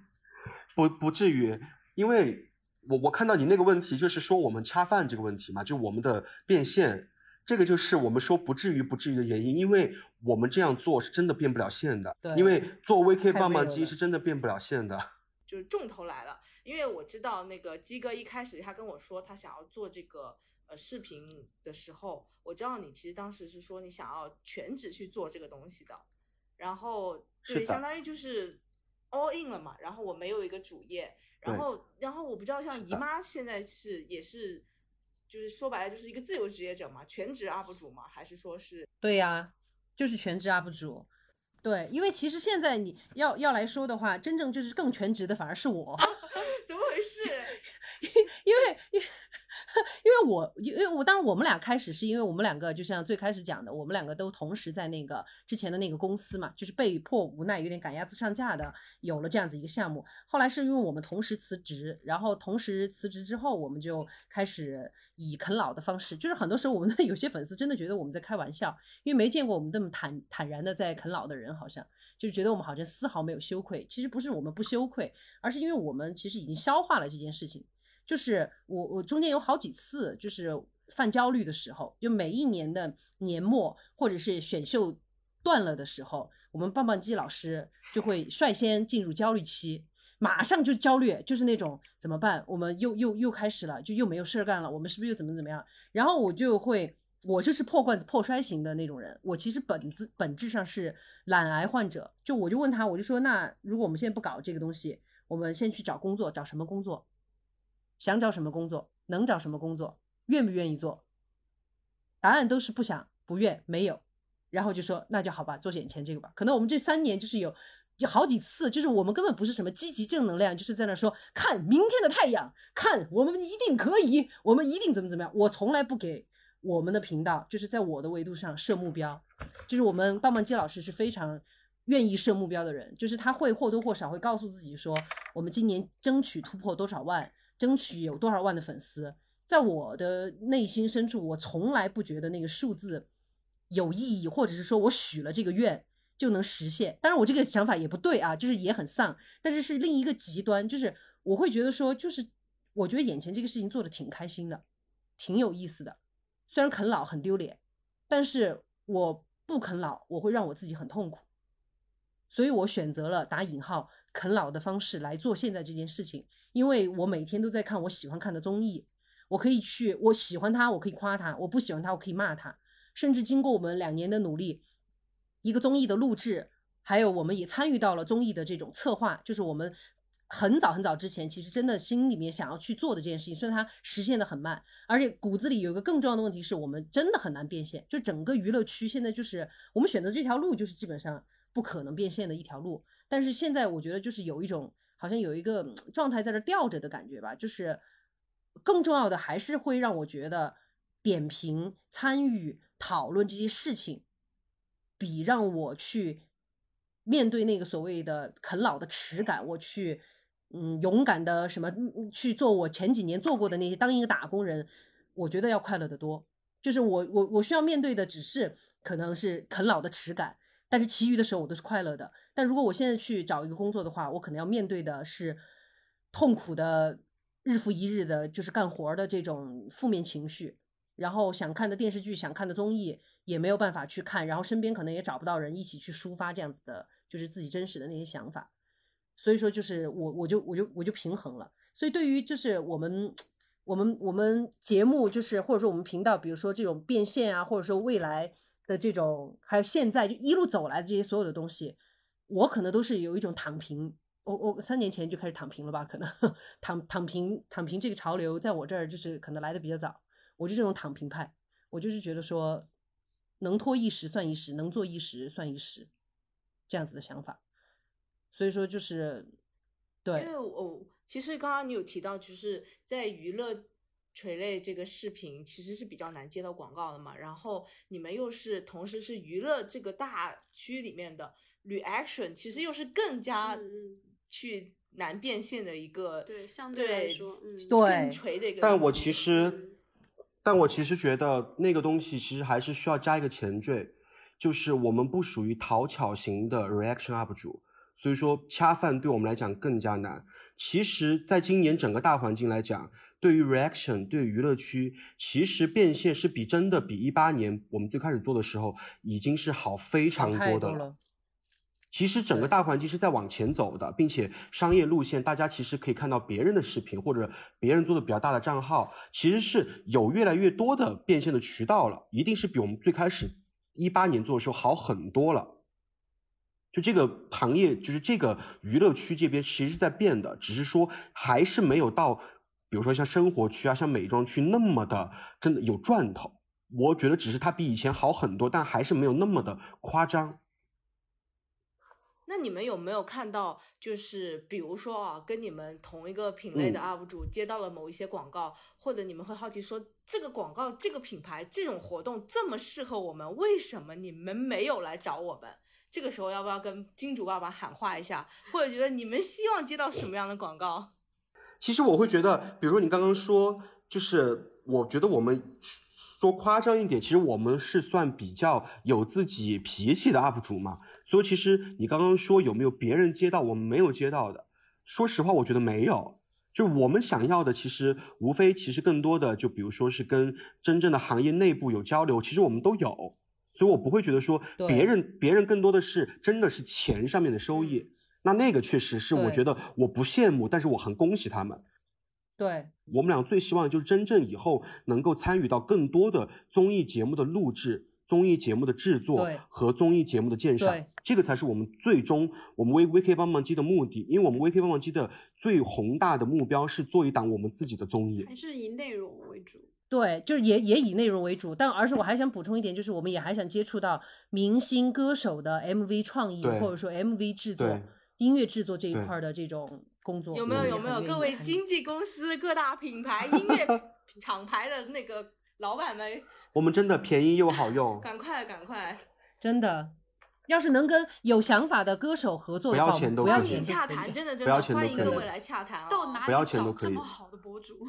不不至于，因为我我看到你那个问题，就是说我们恰饭这个问题嘛，就我们的变现。这个就是我们说不至于不至于的原因，因为我们这样做是真的变不了线的。对，因为做 VK 棒棒鸡是真的变不了线的。[laughs] 就是重头来了，因为我知道那个鸡哥一开始他跟我说他想要做这个呃视频的时候，我知道你其实当时是说你想要全职去做这个东西的，然后对，相当于就是 all in 了嘛。然后我没有一个主业，然后然后我不知道像姨妈现在是也是。就是说白了，就是一个自由职业者嘛，全职 UP 主嘛，还是说是？对呀，就是全职 UP 主。对，因为其实现在你要要来说的话，真正就是更全职的反而是我。[laughs] 怎么回事？因 [laughs] 为因为。因为我，因为我当然我们俩开始是因为我们两个就像最开始讲的，我们两个都同时在那个之前的那个公司嘛，就是被迫无奈有点赶鸭子上架的，有了这样子一个项目。后来是因为我们同时辞职，然后同时辞职之后，我们就开始以啃老的方式，就是很多时候我们的 [laughs] 有些粉丝真的觉得我们在开玩笑，因为没见过我们这么坦坦然的在啃老的人，好像就是觉得我们好像丝毫没有羞愧。其实不是我们不羞愧，而是因为我们其实已经消化了这件事情。就是我，我中间有好几次就是犯焦虑的时候，就每一年的年末或者是选秀断了的时候，我们棒棒鸡老师就会率先进入焦虑期，马上就焦虑，就是那种怎么办？我们又又又开始了，就又没有事儿干了，我们是不是又怎么怎么样？然后我就会，我就是破罐子破摔型的那种人，我其实本质本质上是懒癌患者，就我就问他，我就说，那如果我们现在不搞这个东西，我们先去找工作，找什么工作？想找什么工作？能找什么工作，愿不愿意做？答案都是不想、不愿、没有，然后就说那就好吧，做眼前这个吧。可能我们这三年就是有有好几次，就是我们根本不是什么积极正能量，就是在那说看明天的太阳，看我们一定可以，我们一定怎么怎么样。我从来不给我们的频道，就是在我的维度上设目标，就是我们棒棒鸡老师是非常愿意设目标的人，就是他会或多或少会告诉自己说，我们今年争取突破多少万，争取有多少万的粉丝。在我的内心深处，我从来不觉得那个数字有意义，或者是说我许了这个愿就能实现。当然，我这个想法也不对啊，就是也很丧。但是是另一个极端，就是我会觉得说，就是我觉得眼前这个事情做的挺开心的，挺有意思的。虽然啃老很丢脸，但是我不啃老，我会让我自己很痛苦。所以我选择了打引号啃老的方式来做现在这件事情，因为我每天都在看我喜欢看的综艺。我可以去，我喜欢他，我可以夸他；我不喜欢他，我可以骂他。甚至经过我们两年的努力，一个综艺的录制，还有我们也参与到了综艺的这种策划，就是我们很早很早之前，其实真的心里面想要去做的这件事情，虽然它实现的很慢，而且骨子里有一个更重要的问题是我们真的很难变现。就整个娱乐区现在就是我们选择这条路，就是基本上不可能变现的一条路。但是现在我觉得就是有一种好像有一个状态在这吊着的感觉吧，就是。更重要的还是会让我觉得点评、参与、讨论这些事情，比让我去面对那个所谓的啃老的耻感，我去嗯勇敢的什么去做我前几年做过的那些当一个打工人，我觉得要快乐的多。就是我我我需要面对的只是可能是啃老的耻感，但是其余的时候我都是快乐的。但如果我现在去找一个工作的话，我可能要面对的是痛苦的。日复一日的，就是干活的这种负面情绪，然后想看的电视剧、想看的综艺也没有办法去看，然后身边可能也找不到人一起去抒发这样子的，就是自己真实的那些想法。所以说，就是我我就我就我就平衡了。所以对于就是我们我们我们节目，就是或者说我们频道，比如说这种变现啊，或者说未来的这种，还有现在就一路走来的这些所有的东西，我可能都是有一种躺平。我我三年前就开始躺平了吧？可能躺躺平躺平这个潮流在我这儿就是可能来的比较早。我就这种躺平派，我就是觉得说，能拖一时算一时，能做一时算一时，这样子的想法。所以说就是对，因为我其实刚刚你有提到，就是在娱乐垂类这个视频其实是比较难接到广告的嘛。然后你们又是同时是娱乐这个大区里面的 reaction，其实又是更加。去难变现的一个对相对来说，嗯，对锤的一个。但我其实，但我其实觉得那个东西其实还是需要加一个前缀，就是我们不属于讨巧型的 reaction up 主，所以说恰饭对我们来讲更加难。其实，在今年整个大环境来讲，对于 reaction 对娱乐区，其实变现是比真的比一八年我们最开始做的时候已经是好非常多的了。其实整个大环境是在往前走的，并且商业路线，大家其实可以看到别人的视频或者别人做的比较大的账号，其实是有越来越多的变现的渠道了，一定是比我们最开始一八年做的时候好很多了。就这个行业，就是这个娱乐区这边，其实是在变的，只是说还是没有到，比如说像生活区啊，像美妆区那么的真的有赚头。我觉得只是它比以前好很多，但还是没有那么的夸张。那你们有没有看到，就是比如说啊，跟你们同一个品类的 UP 主接到了某一些广告，或者你们会好奇说，这个广告、这个品牌、这种活动这么适合我们，为什么你们没有来找我们？这个时候要不要跟金主爸爸喊话一下，或者觉得你们希望接到什么样的广告？其实我会觉得，比如说你刚刚说，就是我觉得我们。说夸张一点，其实我们是算比较有自己脾气的 UP 主嘛。所以其实你刚刚说有没有别人接到我们没有接到的？说实话，我觉得没有。就我们想要的，其实无非其实更多的，就比如说是跟真正的行业内部有交流，其实我们都有。所以我不会觉得说别人别人更多的是真的是钱上面的收益。那那个确实是我觉得我不羡慕，但是我很恭喜他们。对我们俩最希望就是真正以后能够参与到更多的综艺节目的录制，综艺节目的制作对和综艺节目的鉴赏对，这个才是我们最终我们 V VK 帮忙机的目的，因为我们 VK 帮忙机的最宏大的目标是做一档我们自己的综艺还。是以内容为主。对，就是也也以内容为主，但而且我还想补充一点，就是我们也还想接触到明星歌手的 MV 创意，或者说 MV 制作对、音乐制作这一块儿的这种工作，有没有有没有各位经纪公司、各大品牌、[laughs] 音乐厂牌的那个老板们，[laughs] 我们真的便宜又好用，[laughs] 赶快赶快，真的，要是能跟有想法的歌手合作的话，不要钱都不要钱洽谈，真的真的欢迎各位来洽谈哦。到哪不要里找钱都可以这么好的博主？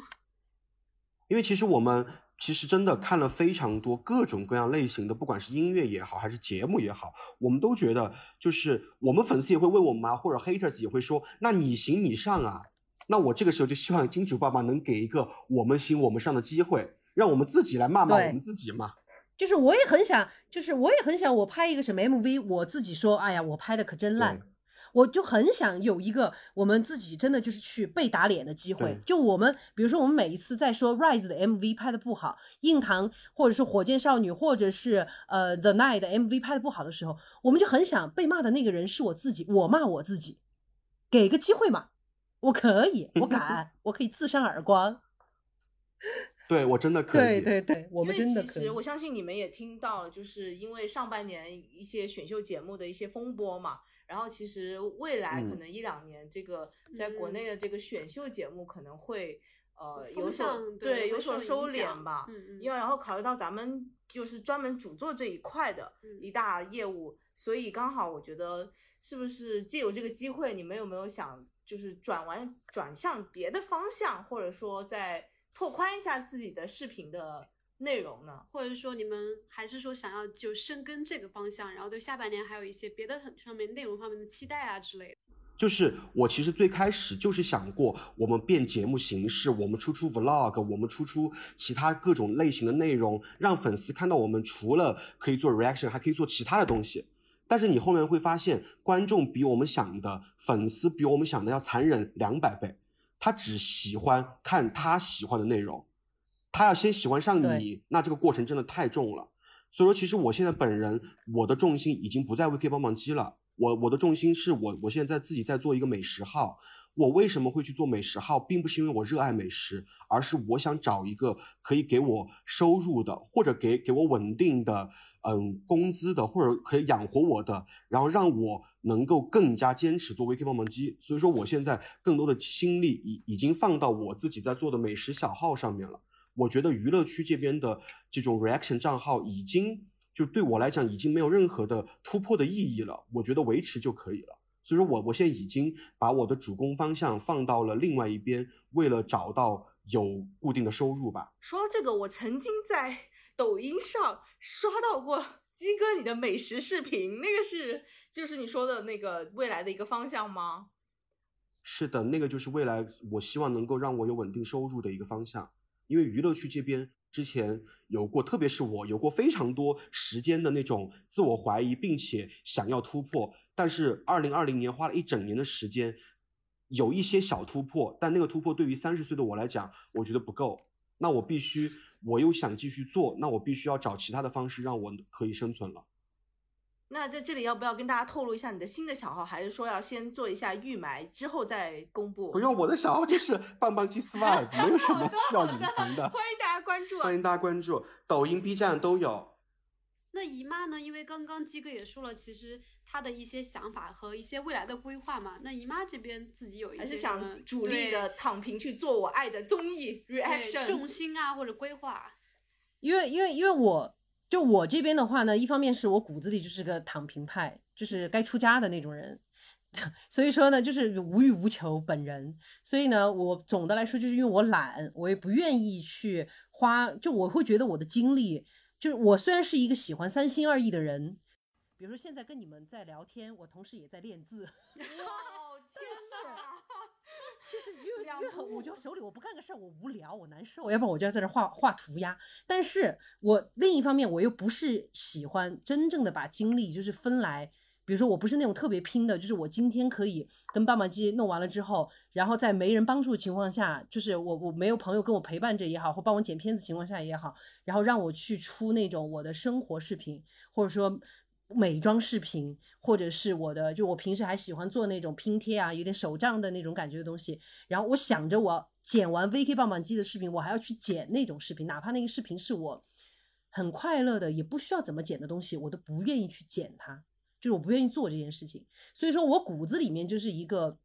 因为其实我们其实真的看了非常多各种各样类型的，不管是音乐也好，还是节目也好，我们都觉得就是我们粉丝也会问我们啊，或者 haters 也会说，那你行你上啊。那我这个时候就希望金主爸爸能给一个我们行我们上的机会，让我们自己来骂骂我们自己嘛。就是我也很想，就是我也很想，我拍一个什么 MV，我自己说，哎呀，我拍的可真烂对，我就很想有一个我们自己真的就是去被打脸的机会。就我们，比如说我们每一次在说 Rise 的 MV 拍的不好，硬糖或者是火箭少女或者是呃 The Night 的 MV 拍的不好的时候，我们就很想被骂的那个人是我自己，我骂我自己，给个机会嘛，我可以，我敢，我可以自扇耳光。对我真的可以。对对对，我们真的可以其实。我相信你们也听到了，就是因为上半年一些选秀节目的一些风波嘛，然后其实未来可嗯。能一两年，这个在国嗯内的这个选秀节目可能会呃有所对有所收敛吧，嗯嗯。因为然后考虑到咱们就是专门主做这一块的嗯。一大业务，所以刚好我觉得是不是借由这个机会，你们有没有想就是转完转向别的方向，或者说再拓宽一下自己的视频的内容呢？或者说你们还是说想要就深耕这个方向，然后对下半年还有一些别的很上面内容方面的期待啊之类的。就是我其实最开始就是想过，我们变节目形式，我们出出 vlog，我们出出其他各种类型的内容，让粉丝看到我们除了可以做 reaction，还可以做其他的东西。但是你后面会发现，观众比我们想的，粉丝比我们想的要残忍两百倍。他只喜欢看他喜欢的内容，他要先喜欢上你，那这个过程真的太重了。所以说，其实我现在本人，我的重心已经不在 VK 帮忙鸡了。我我的重心是我我现在自己在做一个美食号。我为什么会去做美食号，并不是因为我热爱美食，而是我想找一个可以给我收入的，或者给给我稳定的嗯工资的，或者可以养活我的，然后让我能够更加坚持做 VK 帮忙鸡。所以说，我现在更多的心力已已经放到我自己在做的美食小号上面了。我觉得娱乐区这边的这种 reaction 账号已经就对我来讲已经没有任何的突破的意义了，我觉得维持就可以了。所以说我我现在已经把我的主攻方向放到了另外一边，为了找到有固定的收入吧。说到这个，我曾经在 [laughs] 抖音上刷到过鸡哥你的美食视频，那个是就是你说的那个未来的一个方向吗？是的，那个就是未来我希望能够让我有稳定收入的一个方向。因为娱乐区这边之前有过，特别是我有过非常多时间的那种自我怀疑，并且想要突破。但是二零二零年花了一整年的时间，有一些小突破，但那个突破对于三十岁的我来讲，我觉得不够。那我必须，我又想继续做，那我必须要找其他的方式让我可以生存了。那在这里要不要跟大家透露一下你的新的小号，还是说要先做一下预埋，之后再公布？不用，我的小号就是 [laughs] 棒棒鸡丝袜，没有什么需要隐藏的。欢迎大家关注啊！欢迎大家关注，抖音、B 站都有。那姨妈呢？因为刚刚鸡哥也说了，其实她的一些想法和一些未来的规划嘛。那姨妈这边自己有一些还是想主力的躺平去做我爱的综艺 reaction 重心啊或者规划。因为因为因为我就我这边的话呢，一方面是我骨子里就是个躺平派，就是该出家的那种人，[laughs] 所以说呢，就是无欲无求本人。所以呢，我总的来说就是因为我懒，我也不愿意去花，就我会觉得我的精力，就是我虽然是一个喜欢三心二意的人，比如说现在跟你们在聊天，我同时也在练字。哇天哪！[laughs] 就是因为因为很，我步觉得手里我不干个事儿，我无聊，我难受，要不然我就要在这儿画画涂鸦。但是我另一方面，我又不是喜欢真正的把精力就是分来比如说我不是那种特别拼的，就是我今天可以跟棒棒鸡弄完了之后，然后在没人帮助的情况下，就是我我没有朋友跟我陪伴着也好，或帮我剪片子情况下也好，然后让我去出那种我的生活视频，或者说美妆视频，或者是我的，就我平时还喜欢做那种拼贴啊，有点手账的那种感觉的东西。然后我想着我剪完 VK 棒棒鸡的视频，我还要去剪那种视频，哪怕那个视频是我很快乐的，也不需要怎么剪的东西，我都不愿意去剪它。就是我不愿意做这件事情，所以说我骨子里面就是一个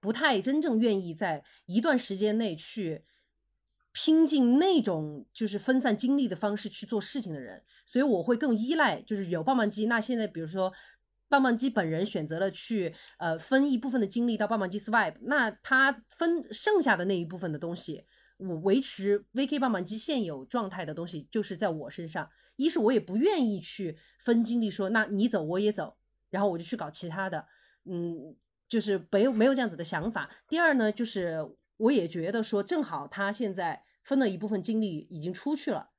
不太真正愿意在一段时间内去拼尽那种就是分散精力的方式去做事情的人，所以我会更依赖就是有棒棒鸡。那现在比如说棒棒鸡本人选择了去呃分一部分的精力到棒棒鸡 Swipe，那他分剩下的那一部分的东西，我维持 VK 棒棒鸡现有状态的东西就是在我身上。一是我也不愿意去分精力说，那你走我也走，然后我就去搞其他的，嗯，就是没有没有这样子的想法。第二呢，就是我也觉得说，正好他现在分了一部分精力已经出去了，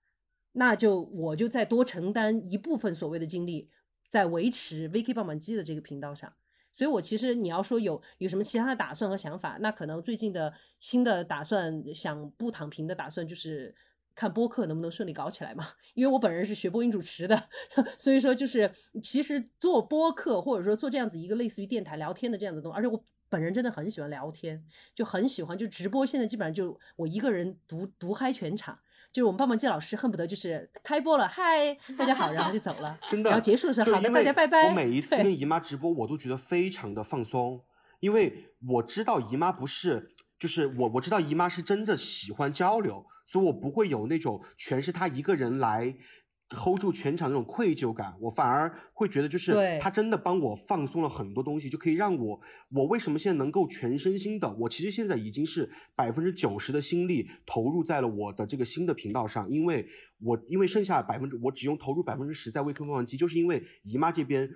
那就我就再多承担一部分所谓的精力，在维持 VK 棒棒鸡的这个频道上。所以我其实你要说有有什么其他的打算和想法，那可能最近的新的打算，想不躺平的打算就是。看播客能不能顺利搞起来嘛？因为我本人是学播音主持的，[laughs] 所以说就是其实做播客或者说做这样子一个类似于电台聊天的这样子东西，而且我本人真的很喜欢聊天，就很喜欢就直播。现在基本上就我一个人独独嗨全场，就是我们棒棒鸡老师恨不得就是开播了，嗨，大家好，然后就走了，[laughs] 真的。然后结束的时候，好的，大家拜拜。我每一次跟姨妈直播，我都觉得非常的放松，因为我知道姨妈不是，就是我我知道姨妈是真的喜欢交流。所以我不会有那种全是他一个人来 hold 住全场那种愧疚感，我反而会觉得就是他真的帮我放松了很多东西，就可以让我我为什么现在能够全身心的，我其实现在已经是百分之九十的心力投入在了我的这个新的频道上，因为我因为剩下百分之我只用投入百分之十在微坑凤凰机，就是因为姨妈这边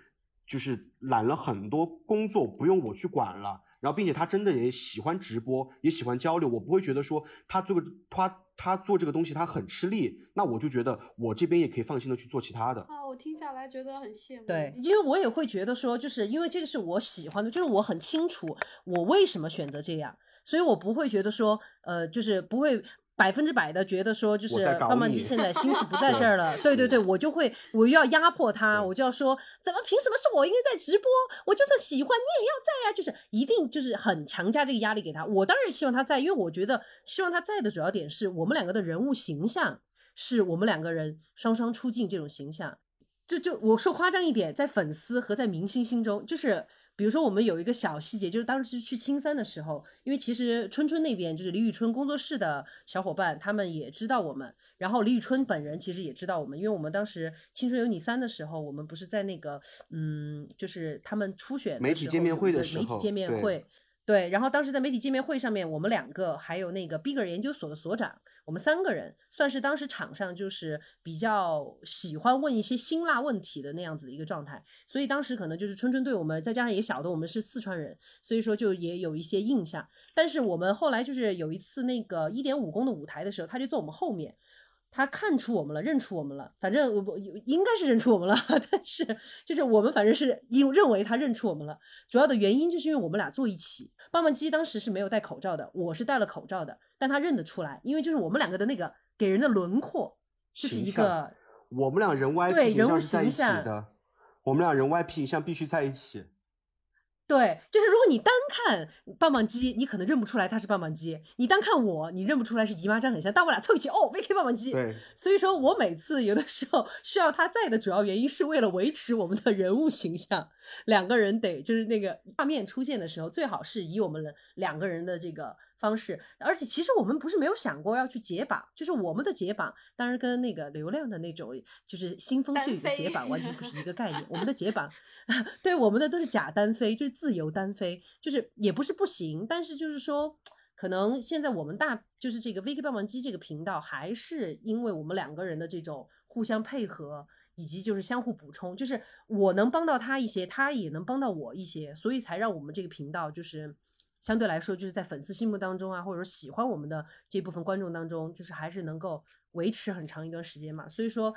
就是揽了很多工作不用我去管了，然后并且他真的也喜欢直播，也喜欢交流，我不会觉得说他这个他。他做这个东西他很吃力，那我就觉得我这边也可以放心的去做其他的啊。我听下来觉得很羡慕。对，因为我也会觉得说，就是因为这个是我喜欢的，就是我很清楚我为什么选择这样，所以我不会觉得说，呃，就是不会。百分之百的觉得说，就是棒棒鸡现在心思不在 [laughs] 这儿了，对对对，我就会我又要压迫他，我就要说，怎么凭什么是我应该在直播？我就算喜欢你也要在呀，就是一定就是很强加这个压力给他。我当然是希望他在，因为我觉得希望他在的主要点是我们两个的人物形象是我们两个人双双出镜这种形象。就就我说夸张一点，在粉丝和在明星心中，就是。比如说，我们有一个小细节，就是当时去青三的时候，因为其实春春那边就是李宇春工作室的小伙伴，他们也知道我们，然后李宇春本人其实也知道我们，因为我们当时《青春有你三》的时候，我们不是在那个，嗯，就是他们初选媒体见面会的时候，媒体见面会。对，然后当时在媒体见面会上面，我们两个还有那个 Bigger 研究所的所长，我们三个人算是当时场上就是比较喜欢问一些辛辣问题的那样子的一个状态，所以当时可能就是春春对我们，再加上也晓得我们是四川人，所以说就也有一些印象。但是我们后来就是有一次那个一点五公的舞台的时候，他就坐我们后面。他看出我们了，认出我们了，反正我应该是认出我们了，[laughs] 但是就是我们反正是因认为他认出我们了，主要的原因就是因为我们俩坐一起，棒棒鸡当时是没有戴口罩的，我是戴了口罩的，但他认得出来，因为就是我们两个的那个给人的轮廓就是一个，我们俩人 Y 对人物形象的，我们俩人 Y P 形象必须在一起。对，就是如果你单看棒棒鸡，你可能认不出来它是棒棒鸡；你单看我，你认不出来是姨妈张很像。但我俩凑一起，哦，VK 棒棒鸡。对，所以说我每次有的时候需要他在的主要原因是为了维持我们的人物形象。两个人得就是那个画面出现的时候，最好是以我们的两个人的这个方式。而且其实我们不是没有想过要去解绑，就是我们的解绑，当然跟那个流量的那种就是腥风血雨的解绑完全不是一个概念。我们的解绑，[laughs] 对我们的都是假单飞，就是自由单飞，就是也不是不行，但是就是说，可能现在我们大就是这个 VK 棒棒鸡这个频道，还是因为我们两个人的这种互相配合。以及就是相互补充，就是我能帮到他一些，他也能帮到我一些，所以才让我们这个频道就是相对来说就是在粉丝心目当中啊，或者说喜欢我们的这部分观众当中，就是还是能够维持很长一段时间嘛。所以说，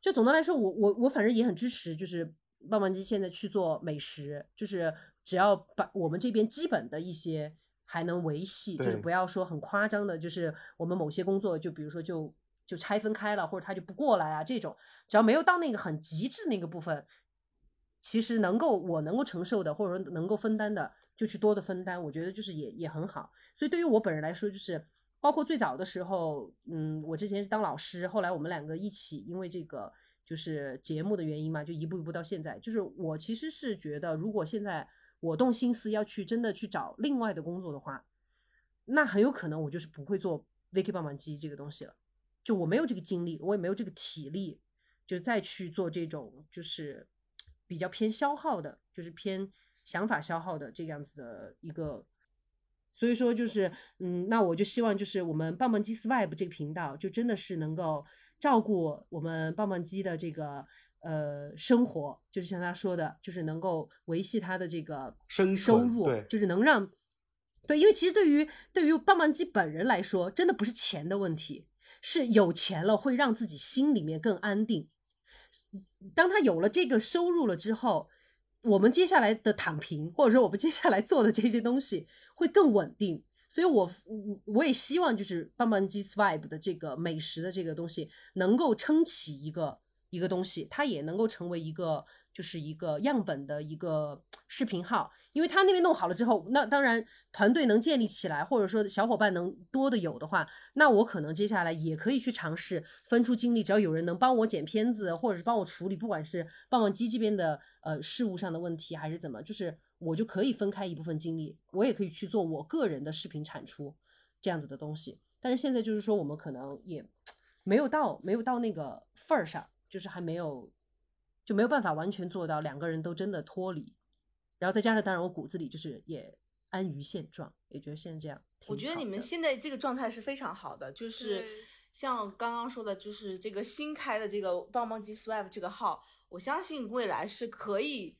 就总的来说，我我我反正也很支持，就是棒棒鸡现在去做美食，就是只要把我们这边基本的一些还能维系，就是不要说很夸张的，就是我们某些工作，就比如说就就拆分开了，或者他就不过来啊这种，只要没有到那个很极致那个部分，其实能够我能够承受的，或者说能够分担的，就去多的分担，我觉得就是也也很好。所以对于我本人来说，就是包括最早的时候，嗯，我之前是当老师，后来我们两个一起因为这个就是节目的原因嘛，就一步一步到现在。就是我其实是觉得，如果现在我动心思要去真的去找另外的工作的话，那很有可能我就是不会做 Vicky 棒棒鸡这个东西了，就我没有这个精力，我也没有这个体力，就再去做这种就是比较偏消耗的，就是偏想法消耗的这样子的一个。所以说就是，嗯，那我就希望就是我们棒棒鸡 Swipe 这个频道，就真的是能够照顾我们棒棒鸡的这个呃生活，就是像他说的，就是能够维系他的这个生收入，对就是能让对，因为其实对于对于棒棒鸡本人来说，真的不是钱的问题，是有钱了会让自己心里面更安定。当他有了这个收入了之后，我们接下来的躺平，或者说我们接下来做的这些东西会更稳定。所以我，我我也希望就是棒棒鸡 Swipe 的这个美食的这个东西能够撑起一个一个东西，它也能够成为一个就是一个样本的一个视频号，因为他那边弄好了之后，那当然团队能建立起来，或者说小伙伴能多的有的话，那我可能接下来也可以去尝试分出精力，只要有人能帮我剪片子，或者是帮我处理，不管是棒棒鸡这边的呃事务上的问题，还是怎么，就是我就可以分开一部分精力，我也可以去做我个人的视频产出这样子的东西。但是现在就是说，我们可能也没有到没有到那个份儿上，就是还没有就没有办法完全做到两个人都真的脱离。然后再加上，当然我骨子里就是也安于现状，也觉得现在这样我觉得你们现在这个状态是非常好的，就是像刚刚说的，就是这个新开的这个棒棒鸡 Swipe 这个号，我相信未来是可以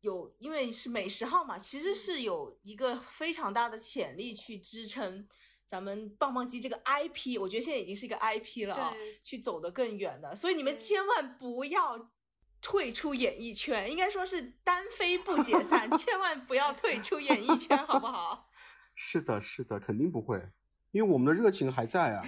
有，因为是美食号嘛，其实是有一个非常大的潜力去支撑咱们棒棒鸡这个 IP，我觉得现在已经是一个 IP 了啊对，去走得更远的，所以你们千万不要。退出演艺圈，应该说是单飞不解散，[laughs] 千万不要退出演艺圈，好不好？[laughs] 是的，是的，肯定不会，因为我们的热情还在啊。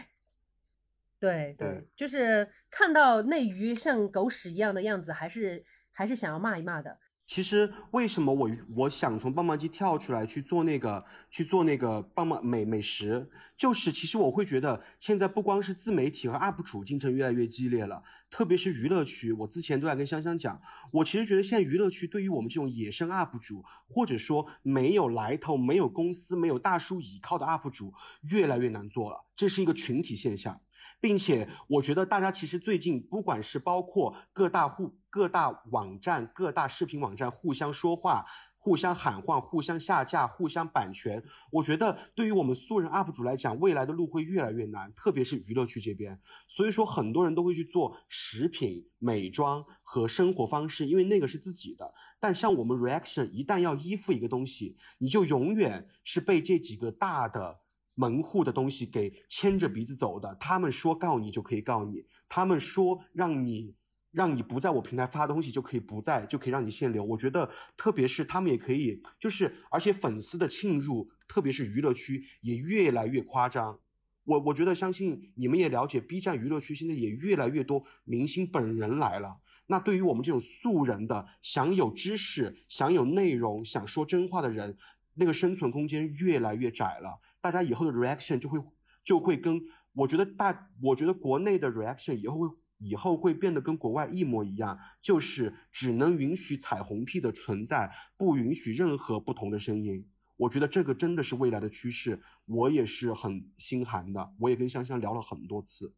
[laughs] 对对就是看到内娱像狗屎一样的样子，还是还是想要骂一骂的。其实为什么我我想从棒棒鸡跳出来去做那个去做那个棒棒美美食，就是其实我会觉得现在不光是自媒体和 UP 主竞争越来越激烈了，特别是娱乐区，我之前都在跟香香讲，我其实觉得现在娱乐区对于我们这种野生 UP 主，或者说没有来头、没有公司、没有大叔倚靠的 UP 主，越来越难做了，这是一个群体现象。并且我觉得大家其实最近不管是包括各大互各大网站、各大视频网站互相说话、互相喊话、互相下架、互相版权，我觉得对于我们素人 UP 主来讲，未来的路会越来越难，特别是娱乐区这边。所以说，很多人都会去做食品、美妆和生活方式，因为那个是自己的。但像我们 reaction 一旦要依附一个东西，你就永远是被这几个大的。门户的东西给牵着鼻子走的，他们说告你就可以告你，他们说让你让你不在我平台发东西就可以不在，就可以让你限流。我觉得，特别是他们也可以，就是而且粉丝的侵入，特别是娱乐区也越来越夸张。我我觉得，相信你们也了解，B 站娱乐区现在也越来越多明星本人来了。那对于我们这种素人的，想有知识、想有内容、想说真话的人，那个生存空间越来越窄了。大家以后的 reaction 就会就会跟我觉得大，我觉得国内的 reaction 以后会以后会变得跟国外一模一样，就是只能允许彩虹屁的存在，不允许任何不同的声音。我觉得这个真的是未来的趋势，我也是很心寒的。我也跟香香聊了很多次，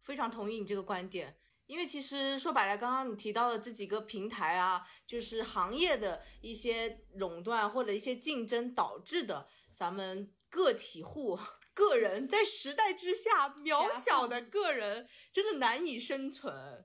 非常同意你这个观点，因为其实说白了，刚刚你提到的这几个平台啊，就是行业的一些垄断或者一些竞争导致的，咱们个体户。[laughs] 个人在时代之下，渺小的个人真的难以生存。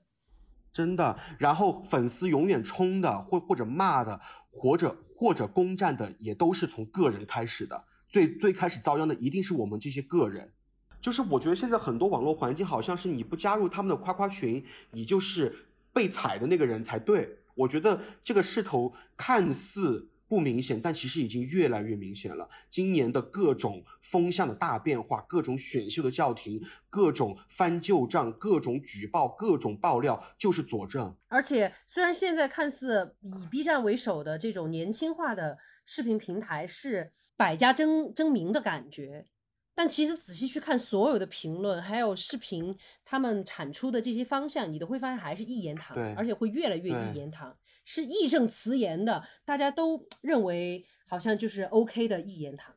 真的。然后粉丝永远冲的，或或者骂的，或者或者攻占的，也都是从个人开始的。最最开始遭殃的一定是我们这些个人。就是我觉得现在很多网络环境好像是你不加入他们的夸夸群，你就是被踩的那个人才对。我觉得这个势头看似不明显，但其实已经越来越明显了。今年的各种风向的大变化，各种选秀的叫停，各种翻旧账，各种举报，各种爆料，就是佐证。而且，虽然现在看似以 B 站为首的这种年轻化的视频平台是百家争争鸣的感觉，但其实仔细去看所有的评论，还有视频他们产出的这些方向，你都会发现还是一言堂，而且会越来越一言堂，是义正辞严的，大家都认为好像就是 OK 的一言堂。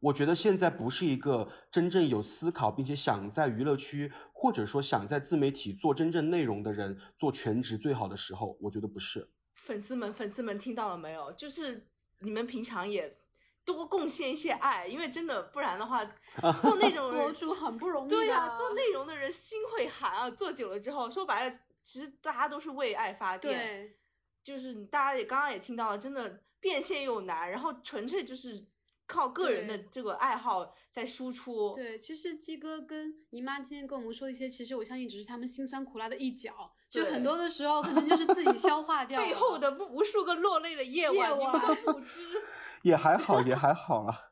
我觉得现在不是一个真正有思考，并且想在娱乐区或者说想在自媒体做真正内容的人做全职最好的时候。我觉得不是。粉丝们，粉丝们听到了没有？就是你们平常也多贡献一些爱，因为真的不然的话，[laughs] 做那种人博主很不容易对呀、的做内容的人心会寒啊。做久了之后，说白了，其实大家都是为爱发电。对，就是你大家也刚刚也听到了，真的变现又难，然后纯粹就是靠个人的这个爱好在输出。对，其实鸡哥跟姨妈今天跟我们说的一些，其实我相信只是他们辛酸苦辣的一角，就很多的时候可能就是自己消化掉 [laughs] 背后了的无数个落泪的夜晚，夜你们都不知。[laughs] 也还好，也还好啊。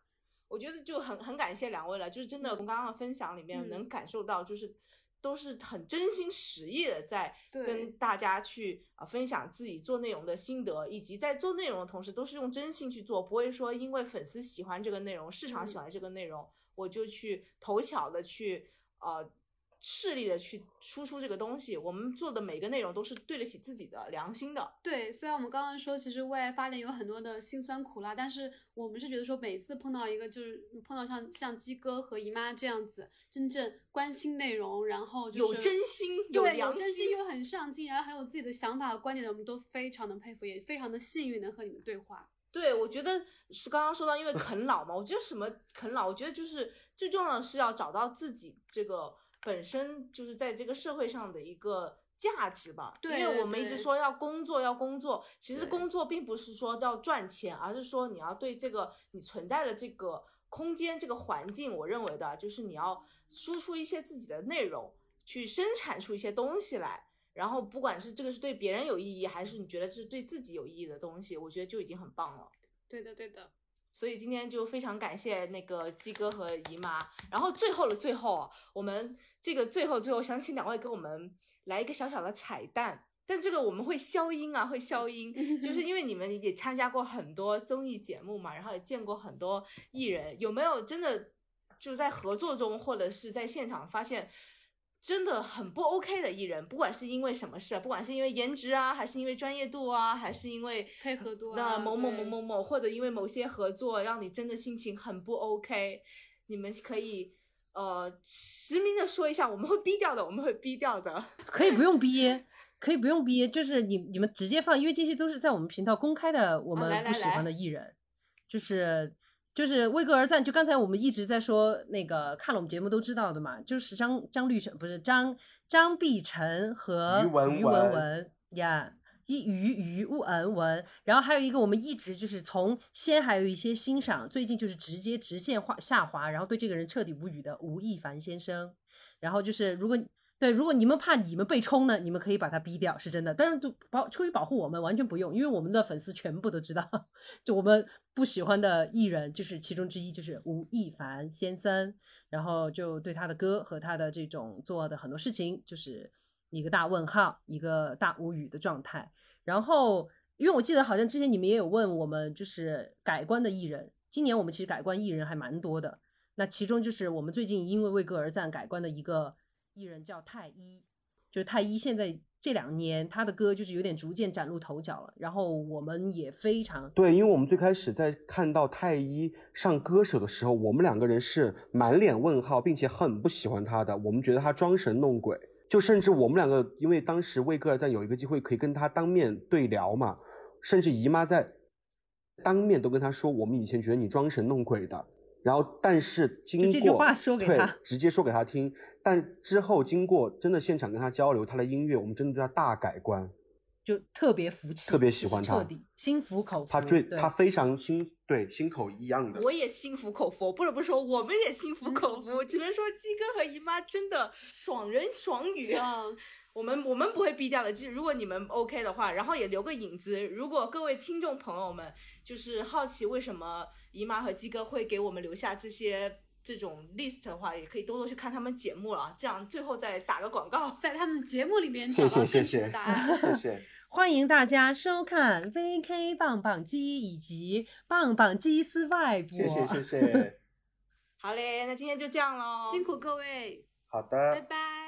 我觉得就很很感谢两位了，就是真的从刚刚的分享里面嗯能感受到，就是都是很真心实意的在跟大家去啊、呃分享自己做内容的心得，以及在做内容的同时都是用真心去做，不会说因为粉丝喜欢这个内容，市场喜欢这个内容，我就去投巧的去呃势力的去输出这个东西。我们做的每个内容都是对得起自己的良心的。对，虽然我们刚刚说其实为爱发电有很多的辛酸苦辣，但是我们是觉得说每次碰到一个就是碰到像像鸡哥和姨妈这样子真正关心内容，然后就是有真心有对良心又很上进，然后很有自己的想法和观点的，我们都非常的佩服，也非常的幸运能和你们对话。对，我觉得是刚刚说到，因为啃老嘛，我觉得什么啃老，我觉得就是最重要的是要找到自己这个本身就是在这个社会上的一个价值吧。对因为我们一直说要工作，要工作，其实工作并不是说要赚钱，而是说你要对这个你存在的这个空间、这个环境，我认为的就是你要输出一些自己的内容，去生产出一些东西来。然后，不管是这个是对别人有意义，还是你觉得这是对自己有意义的东西，我觉得就已经很棒了。对的，对的。所以今天就非常感谢那个鸡哥和姨妈。然后最后的最后啊，我们这个最后最后想请两位给我们来一个小小的彩蛋，但这个我们会消音啊，会消音，就是因为你们也参加过很多综艺节目嘛，然后也见过很多艺人，有没有真的就在合作中或者是在现场发现？真的很不 OK 的艺人，不管是因为什么事，不管是因为颜值啊，还是因为专业度啊，还是因为配合度啊那某某某某某，或者因为某些合作让你真的心情很不 OK，你们可以呃实名的说一下，我们会逼掉的，我们会逼掉的。可以不用逼，可以不用逼，就是你你们直接放，因为这些都是在我们频道公开的，我们不喜欢的艺人，就是就是为歌而战。就刚才我们一直在说那个看了我们节目都知道的嘛，就是张张律晨不是张张碧晨和于文于文文文呀。一于于物文文，然后还有一个我们一直就是从先还有一些欣赏，最近就是直接直线滑下滑，然后对这个人彻底无语的吴亦凡先生，然后就是如果对，如果你们怕你们被冲呢，你们可以把他逼掉，是真的。但是就保出于保护我们，完全不用，因为我们的粉丝全部都知道，[laughs] 就我们不喜欢的艺人，就是其中之一，就是吴亦凡先生。然后就对他的歌和他的这种做的很多事情，就是一个大问号，一个大无语的状态。然后，因为我记得好像之前你们也有问我们，就是改观的艺人，今年我们其实改观艺人还蛮多的。那其中就是我们最近因为为歌而战改观的一个艺人叫太一，就是太一现在这两年他的歌就是有点逐渐崭露头角了，然后我们也非常对，因为我们最开始在看到太一上歌手的时候，我们两个人是满脸问号，并且很不喜欢他的。我们觉得他装神弄鬼，就甚至我们两个，因为当时为歌而战有一个机会可以跟他当面对聊嘛，甚至姨妈在当面都跟他说，我们以前觉得你装神弄鬼的。然后，但是经过这句话说给对他直接说给他听。但之后经过真的现场跟他交流，他的音乐，我们真的对他大改观。就特别服气，特别喜欢他彻底心服口服。他最他非常心对心口一样的。我也心服口服，不得不说，我们也心服口服。[laughs] 只能说鸡哥和姨妈真的爽人爽语。啊，[laughs] 我们我们不会逼掉的，就如果你们 OK 的话，然后也留个影子。如果各位听众朋友们就是好奇为什么姨妈和鸡哥会给我们留下这些这种 list 的话，也可以多多去看他们节目了。这样最后再打个广告。在他们节目里面谢找到正确谢谢谢的答案。[laughs] 谢谢。欢迎大家收看 VK 棒棒鸡以及棒棒鸡丝外播。谢谢谢谢，好嘞，那今天就这样喽，辛苦各位，好的拜，拜。